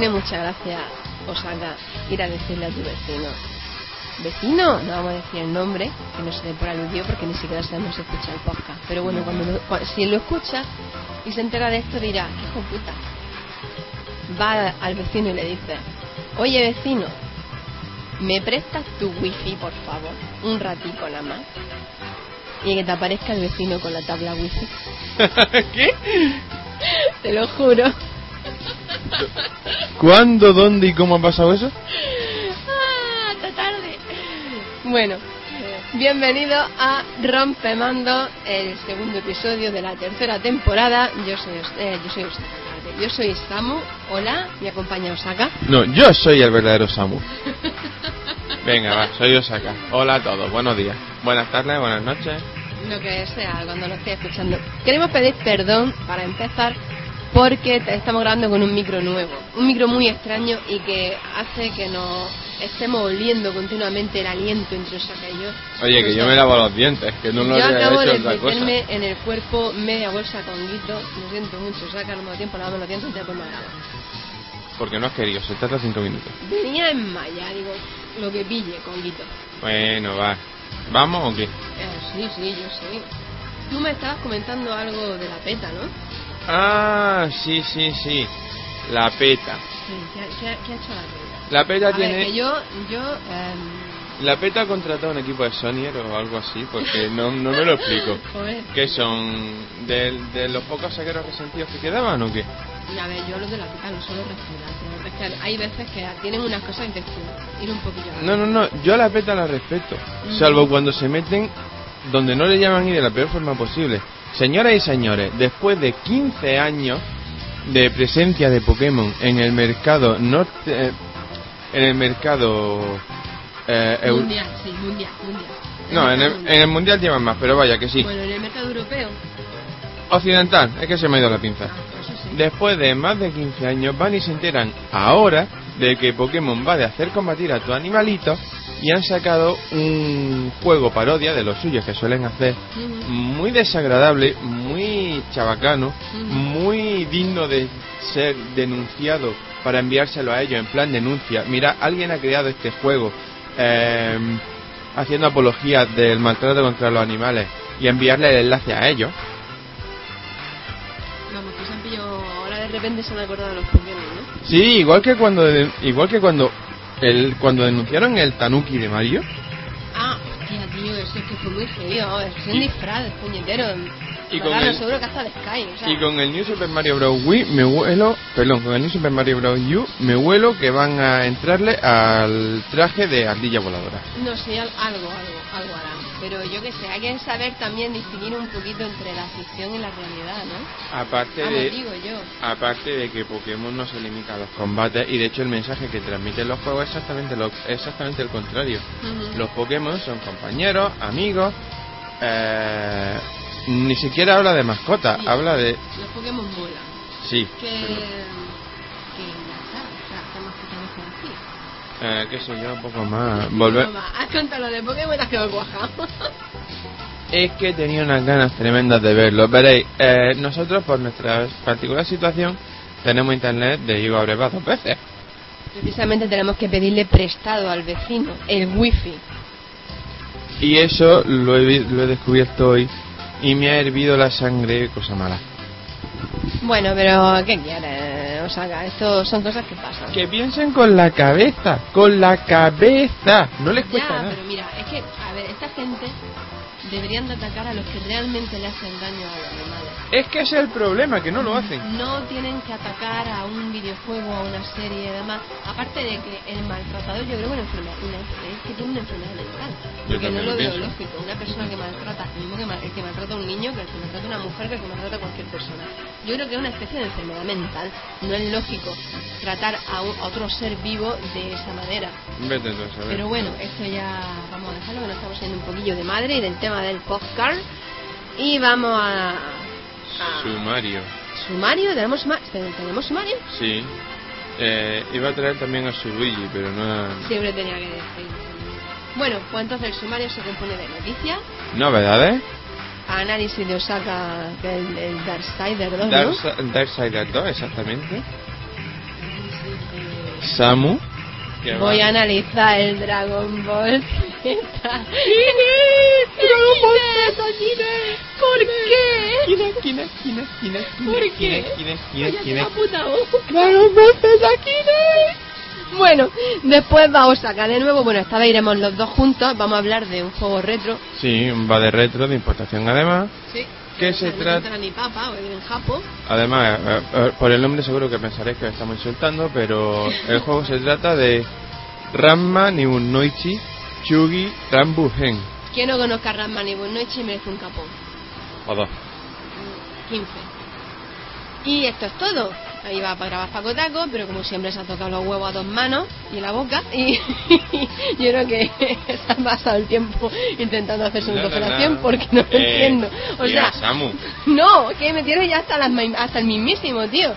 Tiene mucha gracia, Osaka, ir a decirle a tu vecino. Vecino, no vamos a decir el nombre, que no se dé por aludido porque ni siquiera sabemos si escucha el podcast. Pero bueno, cuando lo- si lo escucha y se entera de esto dirá, "¿Qué hijo puta. Va al vecino y le dice, oye vecino, ¿me prestas tu wifi por favor? Un ratico nada más. Y que te aparezca el vecino con la tabla wifi. ¿Qué? Te lo juro. ¿Cuándo, dónde y cómo ha pasado eso? Ah, ¡Hasta tarde! Bueno, bienvenido a Rompemando, el segundo episodio de la tercera temporada. Yo soy, eh, yo soy. Yo soy Samu. Hola, me acompaña Osaka. No, yo soy el verdadero Samu. Venga, va, soy Osaka. Hola a todos, buenos días. Buenas tardes, buenas noches. Lo que sea, cuando lo esté escuchando. Queremos pedir perdón para empezar porque estamos grabando con un micro nuevo. Un micro muy extraño y que hace que nos estemos oliendo continuamente el aliento entre Osaka y yo. Oye, que yo me lavo los dientes, que no lo Yo acabo hecho de otra cosa. meterme en el cuerpo media bolsa con guito. Lo siento mucho, saca no me da tiempo a lavarme los dientes después me grabo. Porque no has querido, se trata cinco minutos. Venía en malla, digo, lo que pille con guito. Bueno, va. ¿Vamos o qué? Eh, sí, sí, yo sí. Tú me estabas comentando algo de la peta, ¿no? Ah, sí, sí, sí. La peta. Sí, ¿qué, ha- qué ha- qué ha hecho la peta? La peta A tiene... ver, que yo, yo, em, La peta ha contratado un equipo de Sonyer o algo así, porque no, no me lo explico. ¿Qué son? ¿De, de los pocos saqueros resentidos que quedaban o qué? a ver, yo lo de la peta no suelo respirar, pero es que hay veces que tienen unas cosas te ir un poquillo. No, no, no, yo a la peta la respeto. Salvo cuando se meten donde no le llaman ir de la peor forma posible. Señoras y señores, después de 15 años de presencia de Pokémon en el mercado norte, eh, en el mercado eh, Mundial, sí, mundial, mundial. no, en el, mercado en el mundial llevan más, pero vaya que sí. Bueno, en el mercado europeo. Occidental, es que se me ha ido la pinza. Ah, sí. Después de más de 15 años van y se enteran ahora de que Pokémon va de hacer combatir a tu animalito y han sacado un juego parodia de los suyos que suelen hacer muy desagradable, muy chabacano, muy digno de ser denunciado para enviárselo a ellos en plan denuncia. Mira, alguien ha creado este juego eh, haciendo apología del maltrato contra los animales y enviarle el enlace a ellos. Vamos, que se han pillado. Ahora de repente se han acordado de los ¿no? Sí, igual que cuando igual que cuando el cuando denunciaron el Tanuki de Mario. Ah, hostia, tío, eso es que fue muy feo. Es un disfraz, puñetero. Y con el- seguro que hasta de Sky. O sea, Y con el New Super Mario Bros. Wii me huelo, perdón, con el New Super Mario Bros. U me huelo que van a entrarle al traje de ardilla voladora. No sé, al- algo, algo, algo harán. Pero yo que sé, hay que saber también distinguir un poquito entre la ficción y la realidad, ¿no? Aparte Vamos, de digo yo. aparte de que Pokémon no se limita a los combates y de hecho el mensaje que transmiten los juegos es exactamente lo exactamente el contrario. Los Pokémon son compañeros, amigos, eh, ni siquiera habla de mascota, Sí. habla de Los Pokémon vuelan. sí, Que. Que. Eh, qué sé yo, un poco más. Volver. Has contado lo de Pokémon y te has quedado cuajado. Es que tenía unas ganas tremendas de verlo. Veréis, eh, nosotros por nuestra particular situación tenemos internet de Igo Abreva dos veces. Precisamente tenemos que pedirle prestado al vecino el wifi. Y eso lo he, lo he descubierto hoy y me ha hervido la sangre, cosa mala. Bueno, pero ¿qué quieres? O sea, esto son cosas que pasan. Que piensen con la cabeza, con la cabeza. No les cuesta Ya, nada. pero mira, es que, a ver, esta gente deberían de atacar a los que realmente le hacen daño a los animales. Es que ese es el problema, que no lo hacen. No tienen que atacar a un videojuego, a una serie y demás. Aparte de que el maltratador, yo creo que una enfermedad, una, es que tiene una enfermedad mental. Yo Porque no lo lo veo lógico. Una persona que maltrata, el mismo que, mal- el que maltrata a un niño, que el que maltrata a una mujer, que el que maltrata a cualquier persona. Yo creo que es una especie de enfermedad mental. No es lógico tratar a, un- a otro ser vivo de esa manera. Vete tú a saber. Pero bueno, esto ya vamos a dejarlo, que nos estamos yendo un poquillo de madre y del tema del podcast. Y vamos a... a Sumario. sumario, tenemos, tenemos sumario. Sí. Eh, iba a traer también a su Luigi, pero no a... Siempre tenía que decir. Bueno, pues entonces el sumario se compone de noticias, ¿Novedades? análisis de Osaka, que es el, el Darksider 2, Dark, ¿no? Darksiders 2, exactamente. Samu. Voy a analizar el Dragon Ball Z. Dragon Ball Z, ¿Por qué? Esquina, esquina, esquina, esquina, ¿Por qué? Dragon Ball Z, esquina. Bueno, después va Osaka de nuevo. Bueno, esta vez iremos los dos juntos. Vamos a hablar de un juego retro. Sí, va de retro, de importación además. Sí. ¿Qué se trata? ni papa, en Japón. Además, eh, eh, por el nombre seguro que pensaréis que estamos insultando, pero el juego se trata de Ramma Nibunoichi Chugi Rambuhen. Quien no conozca Ranma ni Noche merece un capón. O dos. 15. Y esto es todo. Ahí va para grabar Paco Taco, pero como siempre se ha tocado los huevos a dos manos y la boca. Y yo creo que se ha pasado el tiempo intentando hacerse una No, operación no. porque no lo Eh, entiendo. O sea, Samu. no, que me tiene ya hasta, las, hasta el mismísimo, tío.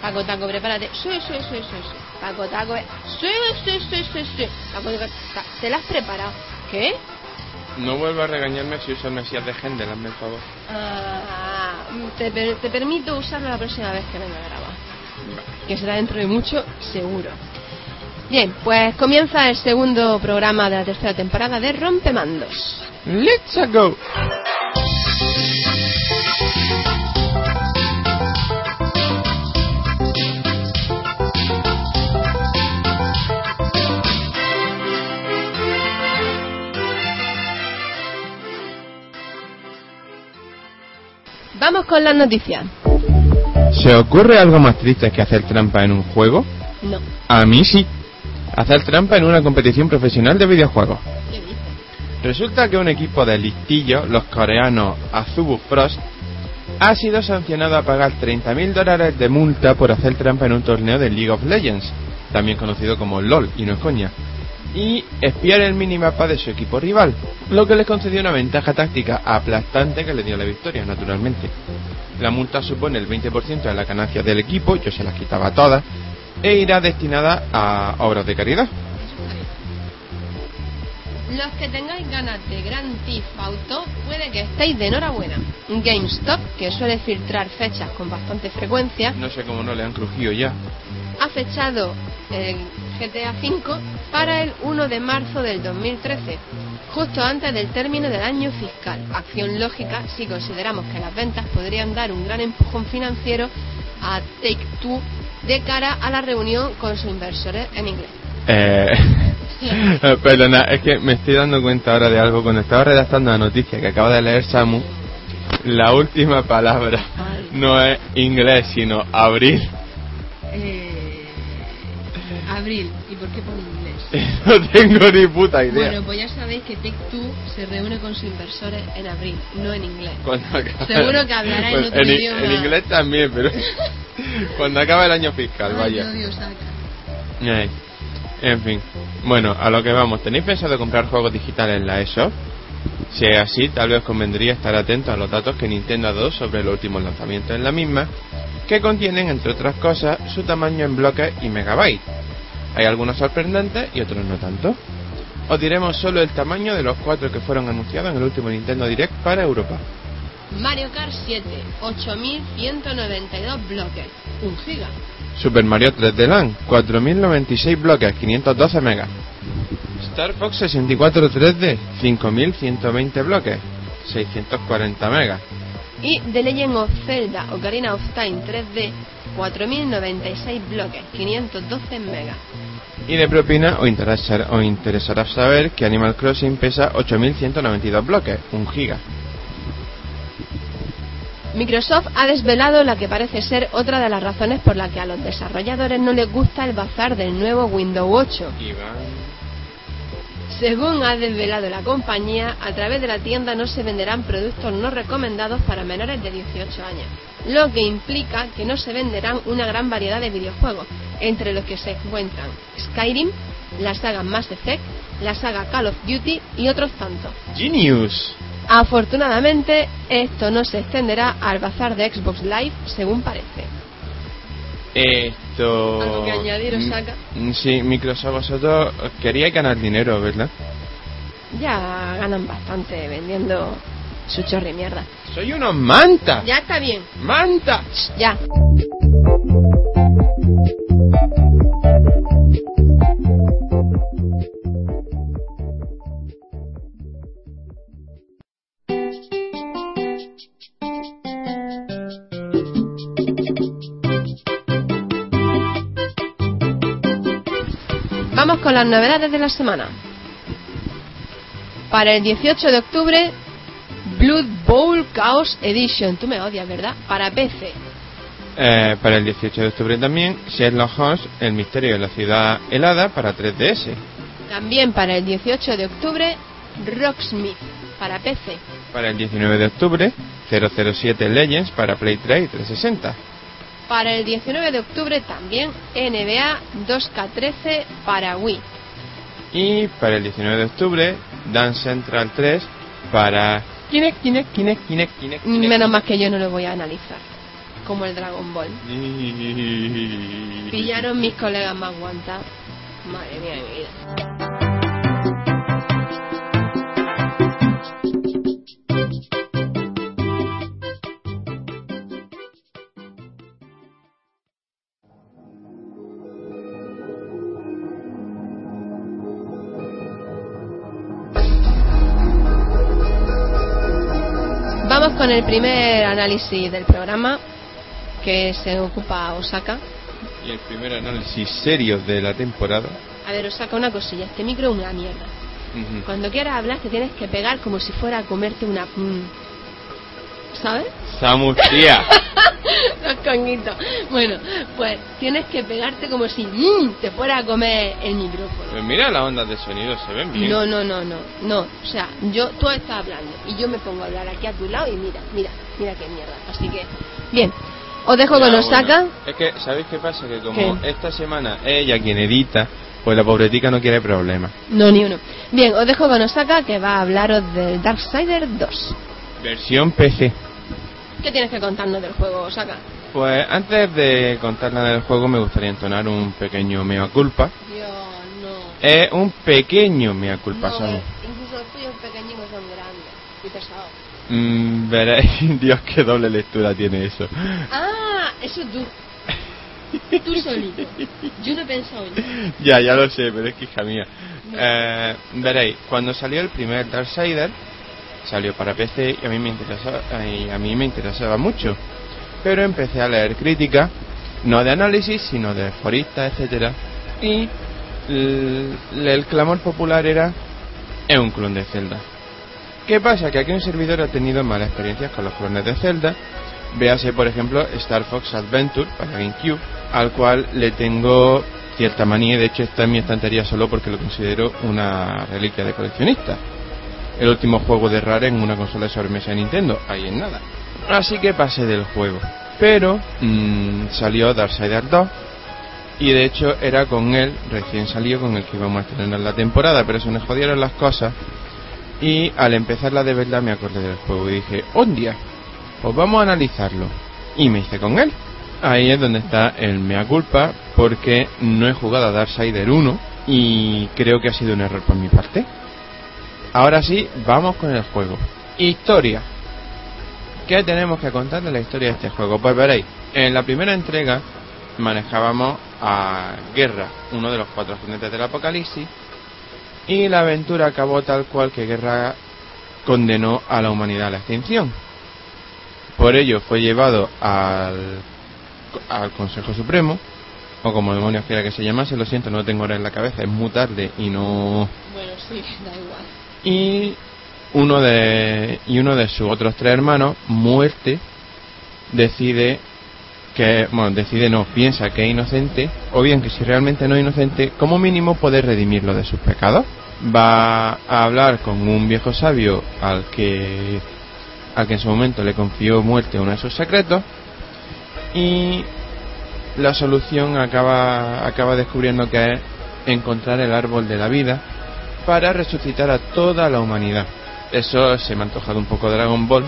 Paco Taco, prepárate. Sí, sí, sí, sí, sí. Paco Taco, sí, sí, sí, sí, sí. Paco Taco, ta- ¿te la has preparado? ¿Qué? No vuelvas a regañarme si uso el Mesías de Händel, hazme el favor. Ah, te, per- te permito usarlo la próxima vez que venga a grabar. Que será dentro de mucho, seguro. Bien, pues comienza el segundo programa de la tercera temporada de Rompemandos. ¡Let's go! Vamos con las noticias. ¿Se ocurre algo más triste que hacer trampa en un juego? No. A mí sí. Hacer trampa en una competición profesional de videojuegos. ¿Qué dices? Resulta que un equipo de listillos, los coreanos Azubu Frost, ha sido sancionado a pagar 30.000 dólares de multa por hacer trampa en un torneo de League of Legends, también conocido como LOL, y no es coña, y espiar el minimapa de su equipo rival, lo que les concedió una ventaja táctica aplastante que le dio la victoria, naturalmente. La multa supone el 20% de la ganancia del equipo, yo se las quitaba todas, e irá destinada a obras de caridad. Los que tengáis ganas de Grand Theft Auto, puede que estéis de enhorabuena. GameStop, que suele filtrar fechas con bastante frecuencia, No sé cómo no le han crujido ya. ha fechado el GTA V para el 1 de marzo del 2013, justo antes del término del año fiscal. Acción lógica si consideramos que las ventas podrían dar un gran empujón financiero a Take Two de cara a la reunión con sus inversores en inglés. Eh, eh, perdona, es que me estoy dando cuenta ahora de algo. Cuando estaba redactando la noticia que acaba de leer Samu, la última palabra no es inglés, sino abril. Eh, abril, ¿y por qué por inglés? no tengo ni puta idea. Bueno, pues ya sabéis que Two se reúne con sus inversores en abril, no en inglés. Seguro que hablará en Bueno, otro en, idioma. en inglés también, pero cuando acaba el año fiscal, Ay, vaya. En fin. Bueno, a lo que vamos. ¿Tenéis pensado comprar juegos digitales en la eShop? Si es así, tal vez convendría estar atentos a los datos que Nintendo ha dado sobre los últimos lanzamientos en la misma, que contienen, entre otras cosas, su tamaño en bloques y megabytes. Hay algunos sorprendentes y otros no tanto. Os diremos solo el tamaño de los cuatro que fueron anunciados en el último Nintendo Direct para Europa. Mario Kart 7, 8192 bloques, 1 giga. Super Mario 3D Land, 4096 bloques, 512 megas. Star Fox 64 3D, 5120 bloques, 640 megas. Y The Legend of Zelda Ocarina of Time 3D, 4096 bloques, 512 megas. Y de propina os interesará, os interesará saber que Animal Crossing pesa 8192 bloques, 1 giga. Microsoft ha desvelado la que parece ser otra de las razones por la que a los desarrolladores no les gusta el bazar del nuevo Windows 8. Según ha desvelado la compañía, a través de la tienda no se venderán productos no recomendados para menores de 18 años, lo que implica que no se venderán una gran variedad de videojuegos, entre los que se encuentran Skyrim, la saga Mass Effect, la saga Call of Duty y otros tantos. Genius. Afortunadamente, esto no se extenderá al bazar de Xbox Live, según parece. Esto. ¿Algo que añadir, Osaka? Mm, Sí, Microsoft, vosotros queríais ganar dinero, ¿verdad? Ya ganan bastante vendiendo su chorri mierda. Soy unos manta. Ya está bien, Manta. ya. Con las novedades de la semana. Para el 18 de octubre, Blood Bowl Chaos Edition. Tú me odias, ¿verdad? Para PC. Eh, para el 18 de octubre también, Sherlock Holmes, El misterio de la ciudad helada para 3DS. También para el 18 de octubre, Rocksmith. Para PC. Para el 19 de octubre, 007 Legends para Play 3 y 360. Para el 19 de octubre también NBA 2K13 para Wii. Y para el 19 de octubre, Dance Central 3 para Kinect, Kinect, Kinect, Kinect, Kinect. Kinect. Menos más que yo no lo voy a analizar. Como el Dragon Ball. Pillaron mis colegas más guantados. Madre mía de mi vida. El primer análisis del programa que se ocupa Osaka. Y el primer análisis serio de la temporada. A ver, Osaka, una cosilla. Este micro es una mierda. Cuando quieras hablar te tienes que pegar como si fuera a comerte una... mm, ¿Sabes? Samus, tía. Los. Bueno, pues tienes que pegarte como si mm, te fuera a comer el micrófono. Pues mira las ondas de sonido, se ven bien. No, no, no, no, no. O sea, yo, tú estás hablando y yo me pongo a hablar aquí a tu lado y mira, mira, mira qué mierda. Así que, bien. Os dejo Ya, con Osaka. bueno, es que, ¿sabéis qué pasa? Que como ¿Qué? esta semana ella quien edita, pues la pobretica no quiere problemas. No, ni uno. Bien, os dejo con Osaka que va a hablaros del Darksider 2. Versión PC. ¿Qué tienes que contarnos del juego, Osaka? Pues antes de contar nada del juego me gustaría entonar un pequeño mea culpa. Dios, no. Es un pequeño mea culpa, No, Samu. incluso los tuyos pequeñitos son grandes y pesados. Mm, veréis, Dios, qué doble lectura tiene eso. Ah, eso tú. Tú solito. Yo no he pensado en ya, ya lo sé, pero es que hija mía. Eh, veréis, cuando salió el primer Darksider, salió para PC y a mí me interesaba, y a mí me interesaba mucho. Pero empecé a leer críticas, no de análisis, sino de foristas, etcétera, y el, clamor popular era es un clon de Zelda. ¿Qué pasa? Que aquí un servidor ha tenido malas experiencias con los clones de Zelda. Véase, por ejemplo, Star Fox Adventure para GameCube, al cual le tengo cierta manía. De hecho, está en mi estantería solo porque lo considero una reliquia de coleccionista. El último juego de Rare en una consola de sobremesa de Nintendo, ahí en nada. Así que pasé del juego. Pero mm, salió Darksider 2 y de hecho era con él, recién salió, con el que íbamos a estrenar la temporada, pero se me jodieron las cosas. Y al empezarla de verdad me acordé del juego y dije, ¡un día! Pues vamos a analizarlo. Y me hice con él. Ahí es donde está el mea culpa, porque no he jugado a Darksider 1 y creo que ha sido un error por mi parte. Ahora sí, vamos con el juego. Historia. ¿Qué tenemos que contar de la historia de este juego? Pues veréis, en la primera entrega manejábamos a Guerra, uno de los cuatro jinetes del apocalipsis, y la aventura acabó tal cual que Guerra condenó a la humanidad a la extinción. Por ello fue llevado al, al Consejo Supremo, o como demonios quiera que se llamase, lo siento, no lo tengo ahora en la cabeza, es muy tarde y no Bueno, sí, da igual. y uno de y uno de sus otros tres hermanos muerte decide que, bueno, decide no, piensa que es inocente, o bien que si realmente no es inocente, como mínimo puede redimirlo de sus pecados. Va a hablar con un viejo sabio al que, al que en su momento le confió muerte uno de sus secretos, y la solución acaba, acaba descubriendo que es encontrar el árbol de la vida para resucitar a toda la humanidad. Eso se me ha antojado un poco Dragon Ball,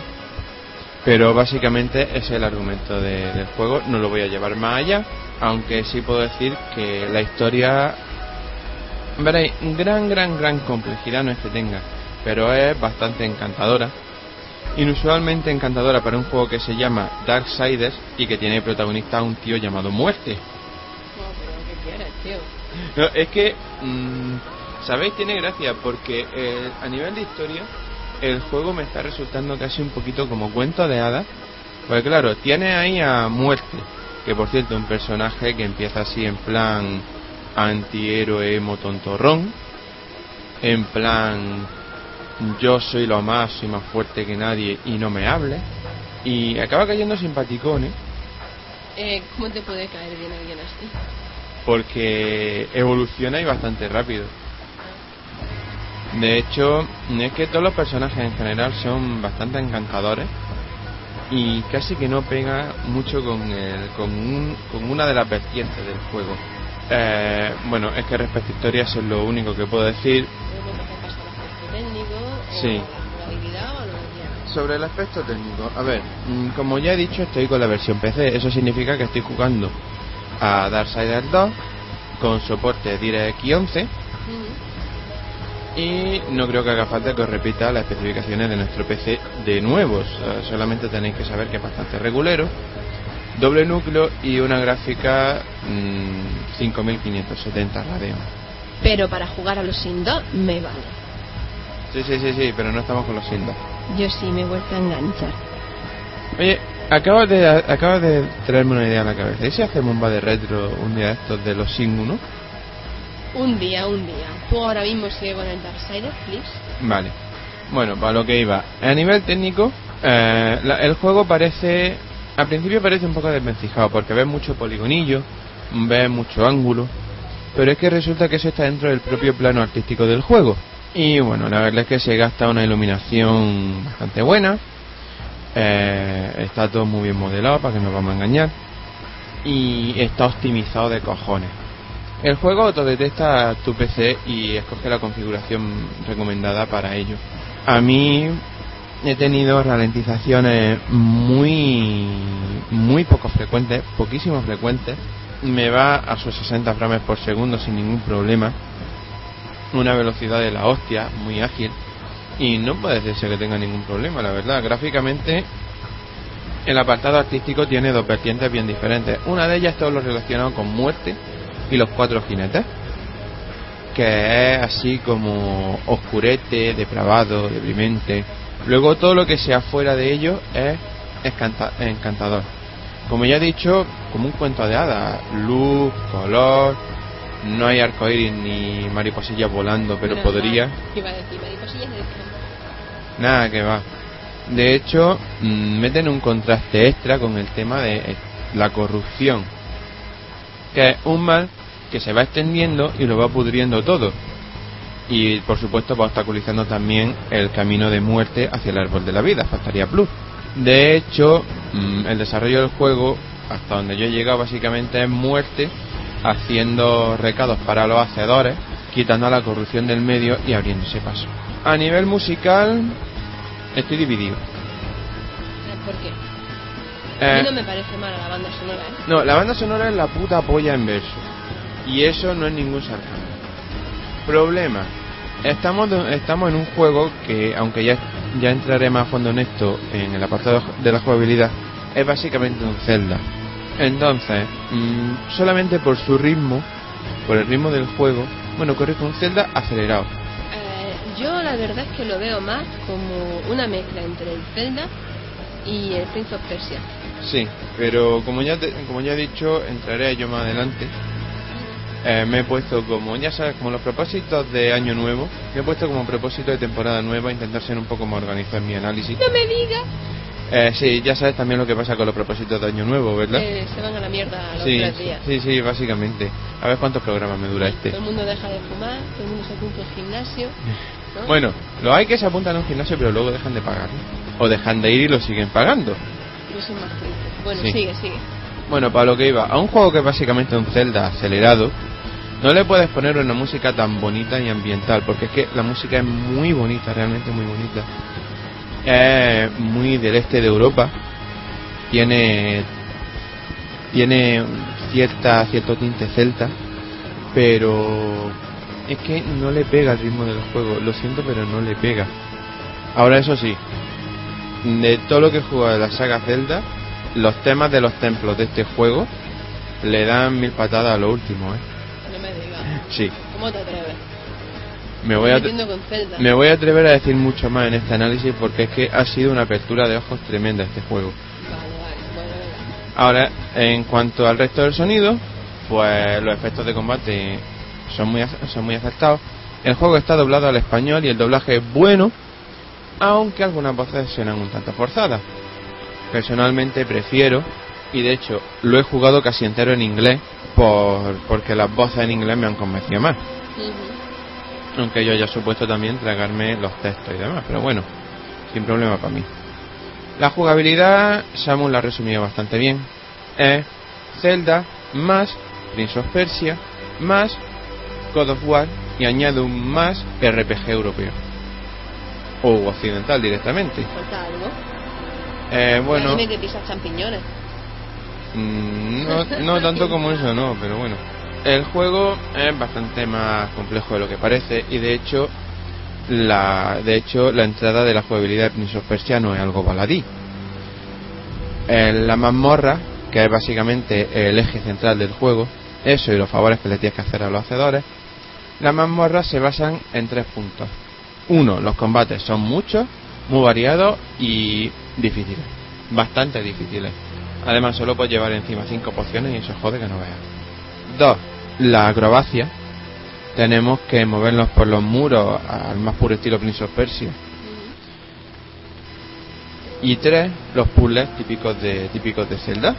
pero básicamente es el argumento de- del juego. No lo voy a llevar más allá, aunque sí puedo decir que la historia, veréis, gran, gran, gran complejidad no es que tenga, pero es bastante encantadora. Inusualmente encantadora para un juego que se llama Darksiders y que tiene protagonista a un tío llamado Muerte. No, pero ¿qué quieres, tío? No, es que, mm, ¿sabéis? Tiene gracia porque eh, a nivel de historia el juego me está resultando casi un poquito como cuento de hadas. Porque claro, tiene ahí a Muerte, que por cierto un personaje que empieza así en plan antihéroe emo tontorrón, en plan yo soy lo más, soy más fuerte que nadie y no me hable, y acaba cayendo simpaticón, ¿eh? Eh, ¿Cómo te puede caer bien alguien así? porque evoluciona y bastante rápido. De hecho, es que todos los personajes en general son bastante encantadores y casi que no pega mucho con, el, con, un- con una de las vertientes del juego. Eh, bueno, es que respecto a historia eso es lo único que puedo decir. O Sí. Sobre el aspecto técnico, a ver, mm, como ya he dicho, estoy con la versión PC. Eso significa que estoy jugando a Darksiders 2 con soporte DirectX 11 Ujú. Y no creo que haga falta que os repita las especificaciones de nuestro PC de nuevos. Eh, solamente tenéis que saber que es bastante regulero, doble núcleo y una gráfica mm, 5570 Radeon. Pero para jugar a los Sin 2 me vale. Sí, sí, sí, sí, pero no estamos con los Sindas. Yo sí me he vuelto a enganchar. Oye, acabas de, acabas de traerme una idea a la cabeza. ¿Y si hacemos un va de retro un día de estos de los Sin 1? Un día, un día. Tú ahora mismo sigue con el Darksiders, please. Vale. Bueno, para lo que iba. A nivel técnico, eh, el juego parece. Al principio parece un poco desvencijado porque ves mucho poligonillo, ves mucho ángulo, pero es que resulta que eso está dentro del propio plano artístico del juego. Y bueno, la verdad es que se gasta una iluminación bastante buena, eh, está todo muy bien modelado para que no vamos a engañar, y está optimizado de cojones. El juego autodetecta tu PC y escoge la configuración recomendada para ello. A mí he tenido ralentizaciones muy muy poco frecuentes, poquísimo frecuentes. Me va a sus 60 frames por segundo sin ningún problema. Una velocidad de la hostia, muy ágil. Y no puede decirse que tenga ningún problema, la verdad. Gráficamente, el apartado artístico tiene dos vertientes bien diferentes. Una de ellas es todo lo relacionado con muerte y los cuatro jinetes que es así como oscurete, depravado, deprimente. Luego todo lo que sea fuera de ello es encantador. Como ya he dicho, como un cuento de hadas, luz, color, no hay arcoíris ni mariposillas volando, pero podría. Iba a decir, mariposillas de. Nada que va. De hecho, mm, meten un contraste extra con el tema de eh, la corrupción, que es un mal que se va extendiendo y lo va pudriendo todo. Y por supuesto va obstaculizando también el camino de muerte hacia el árbol de la vida, faltaría plus. De hecho, mm, el desarrollo del juego, hasta donde yo he llegado básicamente es muerte, haciendo recados para los hacedores, quitando la corrupción del medio y abriéndose paso. A nivel musical, estoy dividido. Eh, A mí no me parece mala la banda sonora, ¿eh? No, la banda sonora es la puta polla en verso. Y eso no es ningún sarcasmo. Problema. Estamos, estamos en un juego que, aunque ya, ya entraré más a fondo en esto, en el apartado de la jugabilidad, es básicamente un Zelda. Entonces, mm, solamente por su ritmo, por el ritmo del juego, bueno, corre con un Zelda acelerado. Eh, yo la verdad es que lo veo más como una mezcla entre el Zelda y el Prince of Persia. Sí, pero como ya, te- como ya he dicho, entraré ello más adelante. Eh, me he puesto como, ya sabes, como los propósitos de año nuevo, me he puesto como propósito de temporada nueva intentar ser un poco más organizado en mi análisis. ¡No me digas! Eh, sí, ya sabes también lo que pasa con los propósitos de Año Nuevo, ¿verdad? Eh, se van a la mierda los sí, tres días. sí, sí, básicamente. A ver cuántos programas me dura este. Todo el mundo deja de fumar, todo el mundo se apunta al gimnasio. ¿no? Bueno, lo hay que se apuntan a un gimnasio, pero luego dejan de pagar. O dejan de ir y lo siguen pagando. Yo soy más triste. Bueno, Sí. sigue, sigue. Bueno, para lo que iba, a un juego que es básicamente un Zelda acelerado, no le puedes poner una música tan bonita y ambiental, porque es que la música es muy bonita, realmente muy bonita. Es muy del este de Europa, tiene tiene cierta cierto tinte celta, pero es que no le pega el ritmo de los juegos, lo siento, pero no le pega. Ahora eso sí, de todo lo que he jugado de la saga Zelda, los temas de los templos de este juego le dan mil patadas a lo último, ¿eh? No me digas. Sí. ¿Cómo te atreves? Me voy, a, me voy a atrever a decir mucho más en este análisis porque es que ha sido una apertura de ojos tremenda este juego. Ahora, en cuanto al resto del sonido, pues los efectos de combate son muy, son muy acertados. El juego está doblado al español y el doblaje es bueno, aunque algunas voces suenan un tanto forzadas. Personalmente prefiero, y de hecho lo he jugado casi entero en inglés, por, porque las voces en inglés me han convencido más. Aunque yo haya supuesto también tragarme los textos y demás, pero bueno, sin problema para mí. La jugabilidad, Samus la ha resumido bastante bien. Es Zelda más Prince of Persia más God of War y añade un más RPG europeo. O occidental directamente. Falta algo. Eh, bueno, Dime que pisas champiñones. Mm, no, no tanto como eso, no, pero bueno. El juego es bastante más complejo de lo que parece y de hecho la de hecho la entrada de la jugabilidad de Prince of Persia no es algo baladí. En la mazmorra, que es básicamente el eje central del juego, eso y los favores que le tienes que hacer a los hacedores, las mazmorras se basan en tres puntos. Uno, los combates son muchos, muy variados y difíciles. Bastante difíciles. Además, solo puedes llevar encima cinco pociones y eso jode que no veas. Dos, la acrobacia. Tenemos que movernos por los muros al más puro estilo Prince of Persia. Y tres, los puzzles típicos de típicos de Zelda.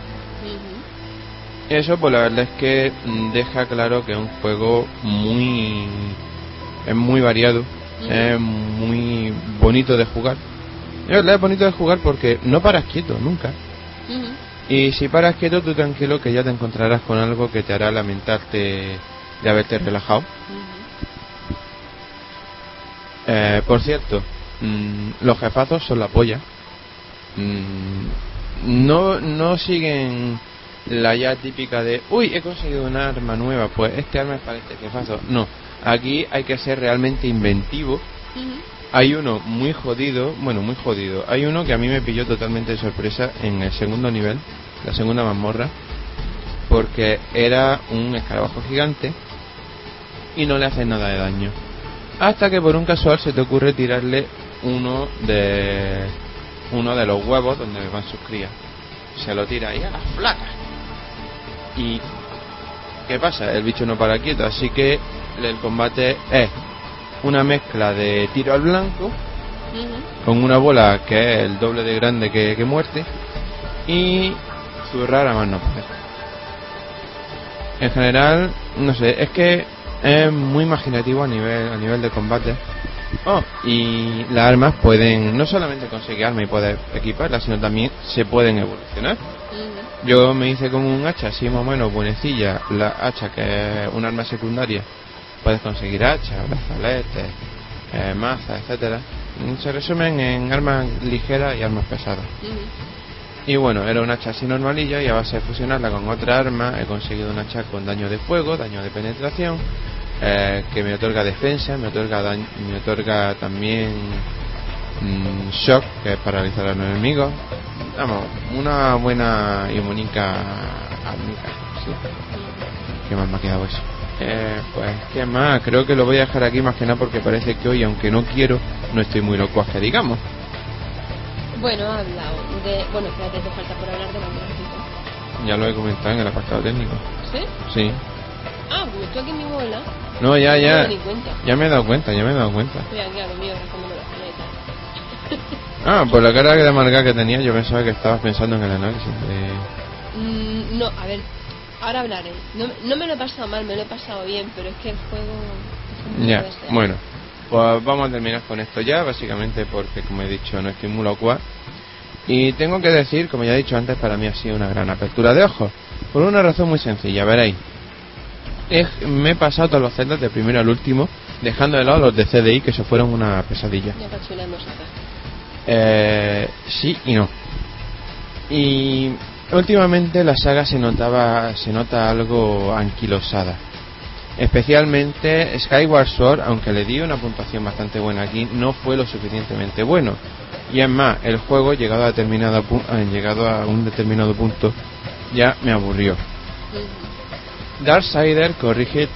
Eso, pues la verdad es que deja claro que es un juego muy. es muy variado. Es muy bonito de jugar. Es verdad, es bonito de jugar porque no paras quieto, nunca. Y si paras quieto, tú tranquilo que ya te encontrarás con algo que te hará lamentarte de haberte relajado. Eh, por cierto, mm, los jefazos son la polla. Mm, no, no siguen la ya típica de, uy, he conseguido un arma nueva, pues este arma es para este jefazo. No, aquí hay que ser realmente inventivo. Hay uno muy jodido, bueno, muy jodido. Hay uno que a mí me pilló totalmente de sorpresa en el segundo nivel, la segunda mazmorra, porque era un escarabajo gigante y no le hace nada de daño. Hasta que por un casual se te ocurre tirarle uno de uno de los huevos donde van sus crías. Se lo tira ahí a la flaca. Y ¿qué pasa? El bicho no para quieto, así que el combate es una mezcla de tiro al blanco con una bola que es el doble de grande que, que muerte y zurrar a más no poder. En general, no sé, es que es muy imaginativo a nivel a nivel de combate. Oh, y las armas pueden no solamente conseguir armas y poder equiparlas, sino también se pueden evolucionar. Yo me hice con un hacha así más o menos buenecilla, la hacha que es un arma secundaria. Puedes conseguir hacha, brazaletes, eh, mazas, etcétera. Se resumen en armas ligeras y armas pesadas. Y bueno, era un hacha así normalilla y a base de fusionarla con otra arma he conseguido un hacha con daño de fuego, daño de penetración, eh, que me otorga defensa, me otorga daño, me otorga también mm, shock, que es paralizar a los enemigos. Vamos, una buena y bonita armica, sí. ¿Qué más me ha quedado eso? Eh, pues, ¿qué más? Creo que lo voy a dejar aquí más que nada porque parece que hoy, aunque no quiero, no estoy muy loco, que digamos. Bueno, ha hablado de. Bueno, espérate, te falta por hablar de la gráfica. Ya lo he comentado en el apartado técnico. ¿Sí? Sí. Ah, pues estoy aquí en mi bola. No, ya, No me ya. Ya me he dado cuenta, ya me he dado cuenta. Estoy aquí a lo mío, Ah, por la cara de amarga que tenía, yo pensaba que estabas pensando en el análisis de... Mm, no, a ver, ahora hablaré. No, no me lo he pasado mal, me lo he pasado bien, pero es que el juego... Ya, bueno, pues vamos a terminar con esto ya, básicamente porque, como he dicho, no estoy muy locuaz. Y tengo que decir, como ya he dicho antes, para mí ha sido una gran apertura de ojos. Por una razón muy sencilla, veréis. Es- me he pasado todos los celdas de primero al último, dejando de lado los de CDI, que se fueron una pesadilla. Ya. Eh, sí y no. Y últimamente la saga se notaba, se nota algo anquilosada. Especialmente Skyward Sword, aunque le di una puntuación bastante buena aquí, no fue lo suficientemente bueno. Y es más, el juego llegado a determinado eh, llegado a un determinado punto ya me aburrió. Darksider corrige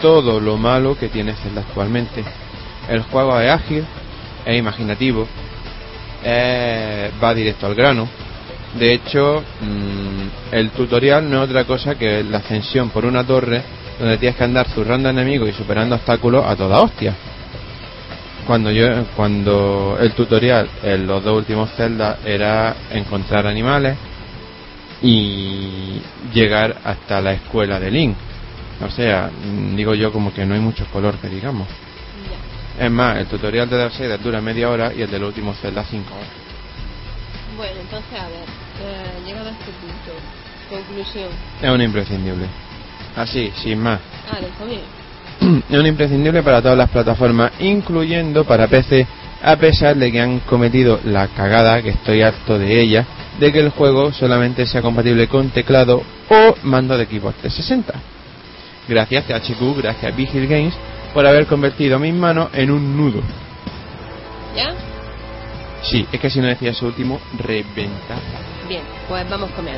todo lo malo que tiene Zelda actualmente. El juego es ágil, es imaginativo, eh, va directo al grano. De hecho, mm, el tutorial no es otra cosa que la ascensión por una torre donde tienes que andar zurrando enemigos y superando obstáculos a toda hostia. Cuando yo, cuando el tutorial en los dos últimos Zelda era encontrar animales y llegar hasta la escuela de Link. O sea, mm, digo yo como que no hay mucho color que digamos. Es más, el tutorial de Darkseid dura media hora y el del último Zelda 5 horas. Bueno, entonces, a ver, llegado a este punto, conclusión. Es un imprescindible. Así, sin más. Ah. Es un imprescindible para todas las plataformas, incluyendo para PC, a pesar de que han cometido la cagada, que estoy harto de ella, de que el juego solamente sea compatible con teclado o mando de equipo 360. Gracias THQ, gracias Vigil Games, por haber convertido mis manos en un nudo. ¿Ya? Sí, es que si no decía eso último, reventa. Bien, pues vamos con mi.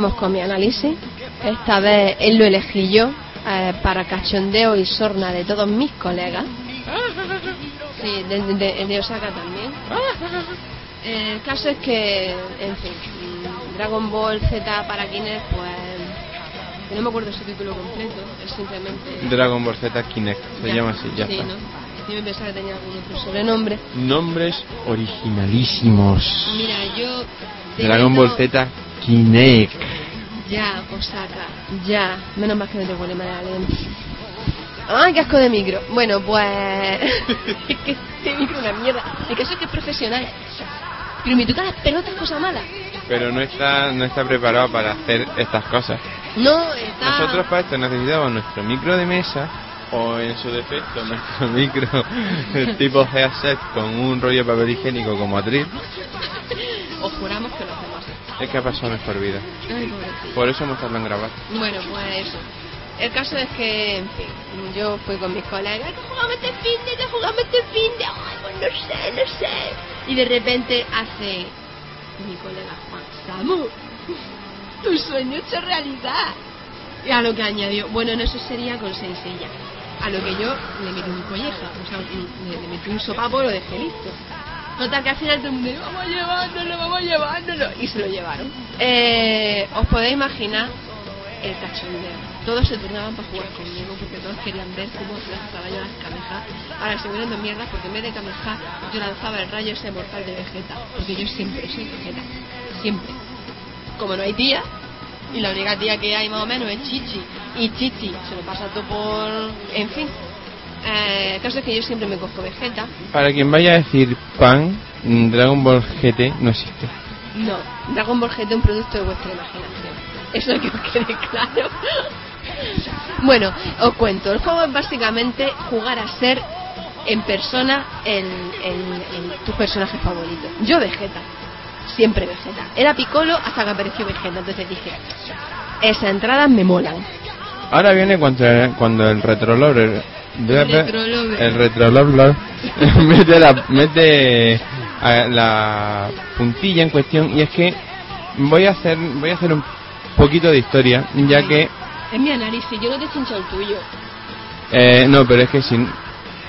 Vamos con mi análisis. Esta vez él lo elegí yo eh, para cachondeo y sorna de todos mis colegas. Sí, de, de- de Osaka también. Eh, El caso es que, en fin, Dragon Ball Z para Kinect, pues. no me acuerdo su título completo, es simplemente. Dragon Ball Z Kinect, se Ya, llama así, ya sí, está. ¿no? Yo me pensaba que tenía algún otro sobrenombre. Nombres originalísimos. Mira, yo. de Dragon Ball Z Kinect. Ya, Osaka, ya. Menos mal que no te huele mal la lengua. ¡Ay, qué asco de micro! Bueno, pues... es que este micro es una mierda. El caso es que es profesional. Pero me toca las pelotas cosa mala. Pero no está, no está preparado para hacer estas cosas. No, está... Nosotros para esto necesitamos nuestro micro de mesa o en su defecto nuestro micro tipo headset con un rollo de papel higiénico como atril. Os juramos que lo hacemos. Es que ha pasado nuestra vida. Ay. Por eso hemos tardado en grabar. Bueno, pues eso. El caso es que, en fin, yo fui con mis colegas, que jugamos este fin de, que jugamos este fin de, ay, pues no sé, no sé. Y de repente hace mi colega Juan, Samu, tu sueño hecho realidad. Y a lo que añadió, bueno, no, eso sería con sencilla. A lo que yo le metí un colleja, o sea, le, metí un sopapo, lo dejé listo. Total, que al final todo el mundo, vamos llevándolo, vamos llevándolo. Y se lo llevaron. Eh, Os podéis imaginar el cachondeo. Todos se turnaban para jugar conmigo porque todos querían ver cómo lanzaba yo las camejas. Ahora se de mierda porque en vez de cameja yo lanzaba el rayo ese mortal de Vegeta. Porque yo siempre soy Vegeta. Siempre. Como no hay tía, y la única tía que hay más o menos es Chichi. Y Chichi se lo pasa todo por... En fin. Eh, el caso es que yo siempre me cojo Vegeta. Para quien vaya a decir pan, mm, Dragon Ball GT no existe. No, Dragon Ball GT es un producto de vuestra imaginación. Eso que os quede claro. Bueno, os cuento. El juego es básicamente jugar a ser en persona el, el- el- tu personaje favorito. Yo Vegeta. Siempre Vegeta. Era Piccolo hasta que apareció Vegeta. Entonces dije, esas entradas me molan. Ahora viene cuando, cuando el retrolover el retrolover mete la mete a la puntilla en cuestión y es que voy a hacer voy a hacer un poquito de historia ya que Es mi análisis, yo no te he el tuyo. eh, no pero es que sin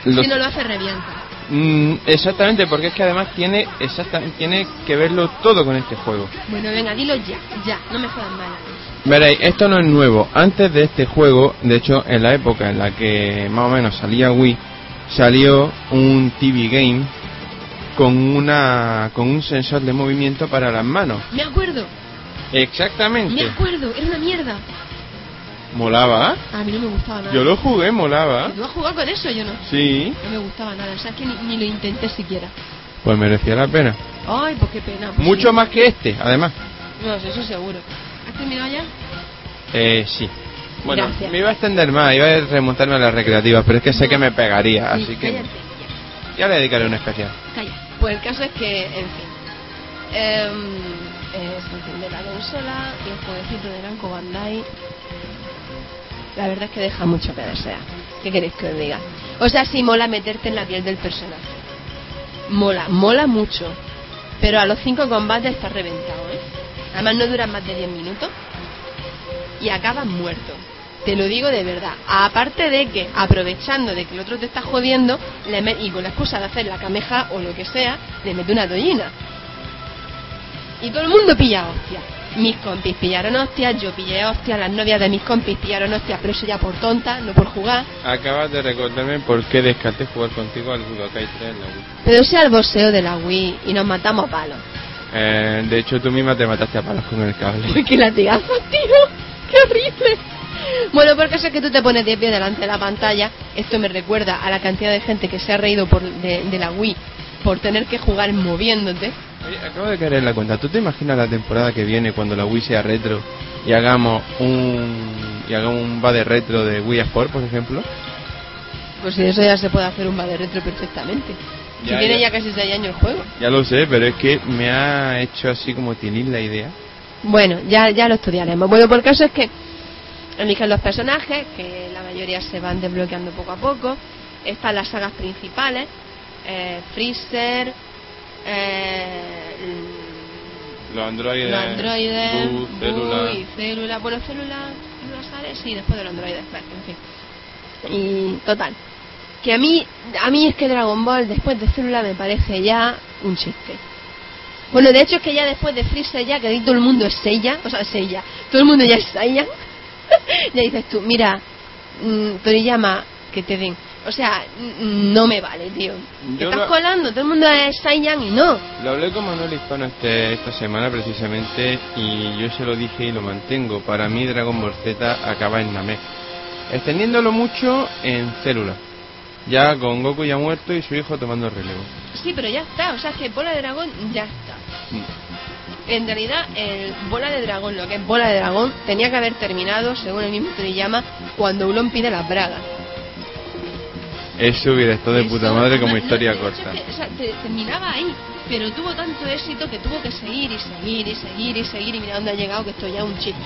los- Si no lo hace, revienta. Mm, exactamente porque es que además tiene exactamente tiene que verlo todo con este juego Bueno, venga, dilo ya, ya, no me jodas mal. Veréis, esto no es nuevo. Antes de este juego, de hecho, en la época en la que más o menos salía Wii, salió un TV Game con una con un sensor de movimiento para las manos. Me acuerdo, me Exactamente. acuerdo, era una mierda. Molaba. A mí no me gustaba nada. Yo lo jugué, molaba. ¿Tú has jugado con eso? Yo no. Sí. No me gustaba nada, o sea, es que ni, ni lo intenté siquiera. Pues merecía la pena. Ay, pues qué pena. pues Mucho sí. más que este, además. No, eso seguro. ¿Has terminado ya? Eh, sí. Bueno, Gracias. me iba a extender más, iba a remontarme a las recreativas, pero es que sé que me pegaría, así Sí, que cállate, ya le dedicaré un especial. ya, calla. Pues el caso es que, en fin. eh, se enciende la consola y el jueguecito de Namco Bandai. La verdad es que deja mucho que desear. ¿Qué queréis que os diga? O sea, sí mola meterte en la piel del personaje. Mola, mola mucho. Pero a los cinco combates estás reventado, ¿eh? Además no duran más de 10 minutos. Y acabas muerto. Te lo digo de verdad. Aparte de que, aprovechando de que el otro te está jodiendo, le met- y con la excusa de hacer la cameja o lo que sea, le mete una tollina. Y todo el mundo pilla hostias. Mis compis pillaron hostias, yo pillé hostias, las novias de mis compis pillaron hostias, pero eso ya por tonta, no por jugar. Acabas de recordarme por qué descarté jugar contigo al Budokai 3 en la Wii. Pero sea el boxeo de la Wii y nos matamos a palos. Eh, de hecho, tú misma te mataste a palos con el cable. Uy, qué latigazo, tío. Qué horrible. Bueno, porque eso es que tú te pones de pie delante de la pantalla. Esto me recuerda a la cantidad de gente que se ha reído por, de, de la Wii por tener que jugar moviéndote. Acabo de caer en la cuenta. ¿Tú te imaginas la temporada que viene cuando la Wii sea retro y hagamos un y hagamos un va de retro de Wii Sport, por ejemplo? Pues si eso ya se puede hacer un de retro perfectamente. Si Ya, tiene ya. ya casi 6 años el juego. Ya lo sé, pero es que me ha hecho así como tinir la idea. Bueno, ya, ya lo estudiaremos. Bueno, por caso es que eligen los personajes, que la mayoría se van desbloqueando poco a poco. Están las sagas principales, eh, Freezer, eh, Los androides, los androides, Boo, Boo Célula. y Célula. Bueno, Célula, Célula sale, sí, después de los androides, en fin. Y total, que a mí, a mí es que Dragon Ball después de Célula me parece ya un chiste. Bueno, de hecho es que ya después de Freezer ya, que ahí todo el mundo es Seiya, o sea, Seiya, todo el mundo ya es Saiyan, ya dices tú, mira, mm, Toriyama, que te den. O sea, no me vale, tío. Te estás lo- colando, todo el mundo es Saiyan y no. Lo hablé con Manuel Hispano este, esta semana precisamente y yo se lo dije y lo mantengo. Para mí Dragon Ball Z acaba en Namek. Extendiéndolo mucho en Célula. Ya con Goku ya muerto y su hijo tomando relevo. Sí, pero ya está, o sea, es que Bola de Dragón ya está. En realidad, el Bola de Dragón, lo que es Bola de Dragón, tenía que haber terminado, según el mismo Toriyama, cuando Ulon pide las bragas. Eso hubiera estado de puta madre como historia corta. O sea, te- terminaba ahí, pero tuvo tanto éxito que tuvo que seguir y seguir y seguir y seguir y mira dónde ha llegado, que esto ya es un chiste.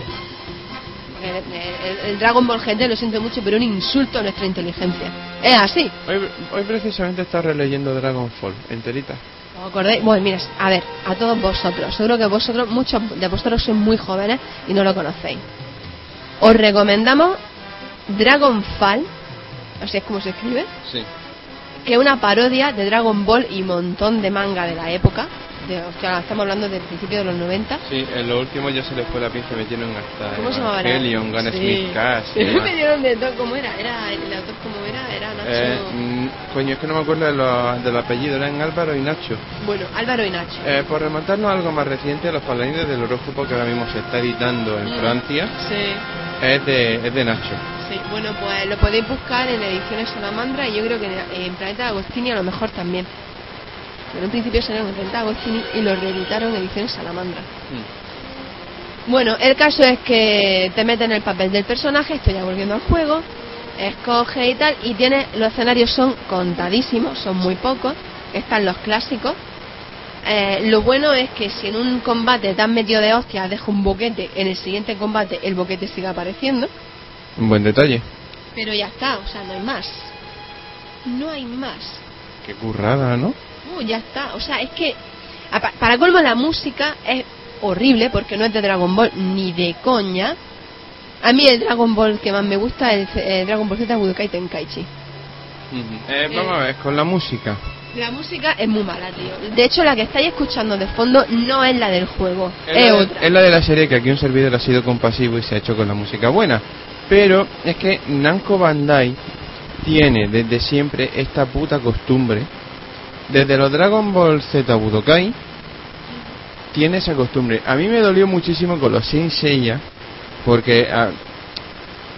Porque el, el- el Dragon Ball GT, lo siento mucho, pero un insulto a nuestra inteligencia. Es así. Hoy, hoy precisamente está releyendo Dragonfall, enterita. ¿Os acordáis? Bueno, mira, a ver, a todos vosotros. Seguro que vosotros, muchos de vosotros sois muy jóvenes y no lo conocéis. Os recomendamos Dragonfall, así es como se escribe, Sí. que una parodia de Dragon Ball y montón de manga de la época. De, hostia, estamos hablando del principio de los 90. Sí, en lo último ya se les fue la pinza, metieron hasta ¿Cómo se llamaba? Evangelion, Gun Sí. Smith Cash. y Sí, me dieron de todo. ¿Cómo era? era? ¿El autor cómo era? Era Nacho. Eh, mm, coño, es que no me acuerdo de los- del apellido, eran Álvaro y Nacho. Bueno, Álvaro y Nacho. Eh, por remontarnos a algo más reciente, Los Paladines del Horóscopo, que ahora mismo se está editando en Mm. Francia, Sí. es de, es de Nacho. Sí, bueno, pues lo podéis buscar en ediciones Salamandra y yo creo que en, en Planeta Agostini a lo mejor también. En un principio salieron en Planeta Agostini y lo reeditaron en ediciones Salamandra. Bueno, el caso es que te meten en el papel del personaje, estoy ya volviendo al juego, escoge y tal, y tiene, los escenarios son contadísimos, son muy pocos, están los clásicos. Eh, lo bueno es que si en un combate te has metido de hostia, deja un boquete, en el siguiente combate el boquete sigue apareciendo, Un buen detalle. pero ya está, o sea, no hay más. No hay más. Qué currada, ¿no? Uh, ya está. O sea, es que para colmo la música es horrible porque no es de Dragon Ball ni de coña. A mí el Dragon Ball que más me gusta es el, el Dragon Ball Z Budokai Tenkaichi. Eh, vamos a ver, con la música. La música es muy mala, tío. De hecho, la que estáis escuchando de fondo no es la del juego, es, la de, otra. es la de la serie que aquí un servidor ha sido compasivo y se ha hecho con la música buena. Pero es que Namco Bandai tiene desde siempre esta puta costumbre. Desde los Dragon Ball Z Budokai tiene esa costumbre. A mí me dolió muchísimo con los Saint Seiya porque ah,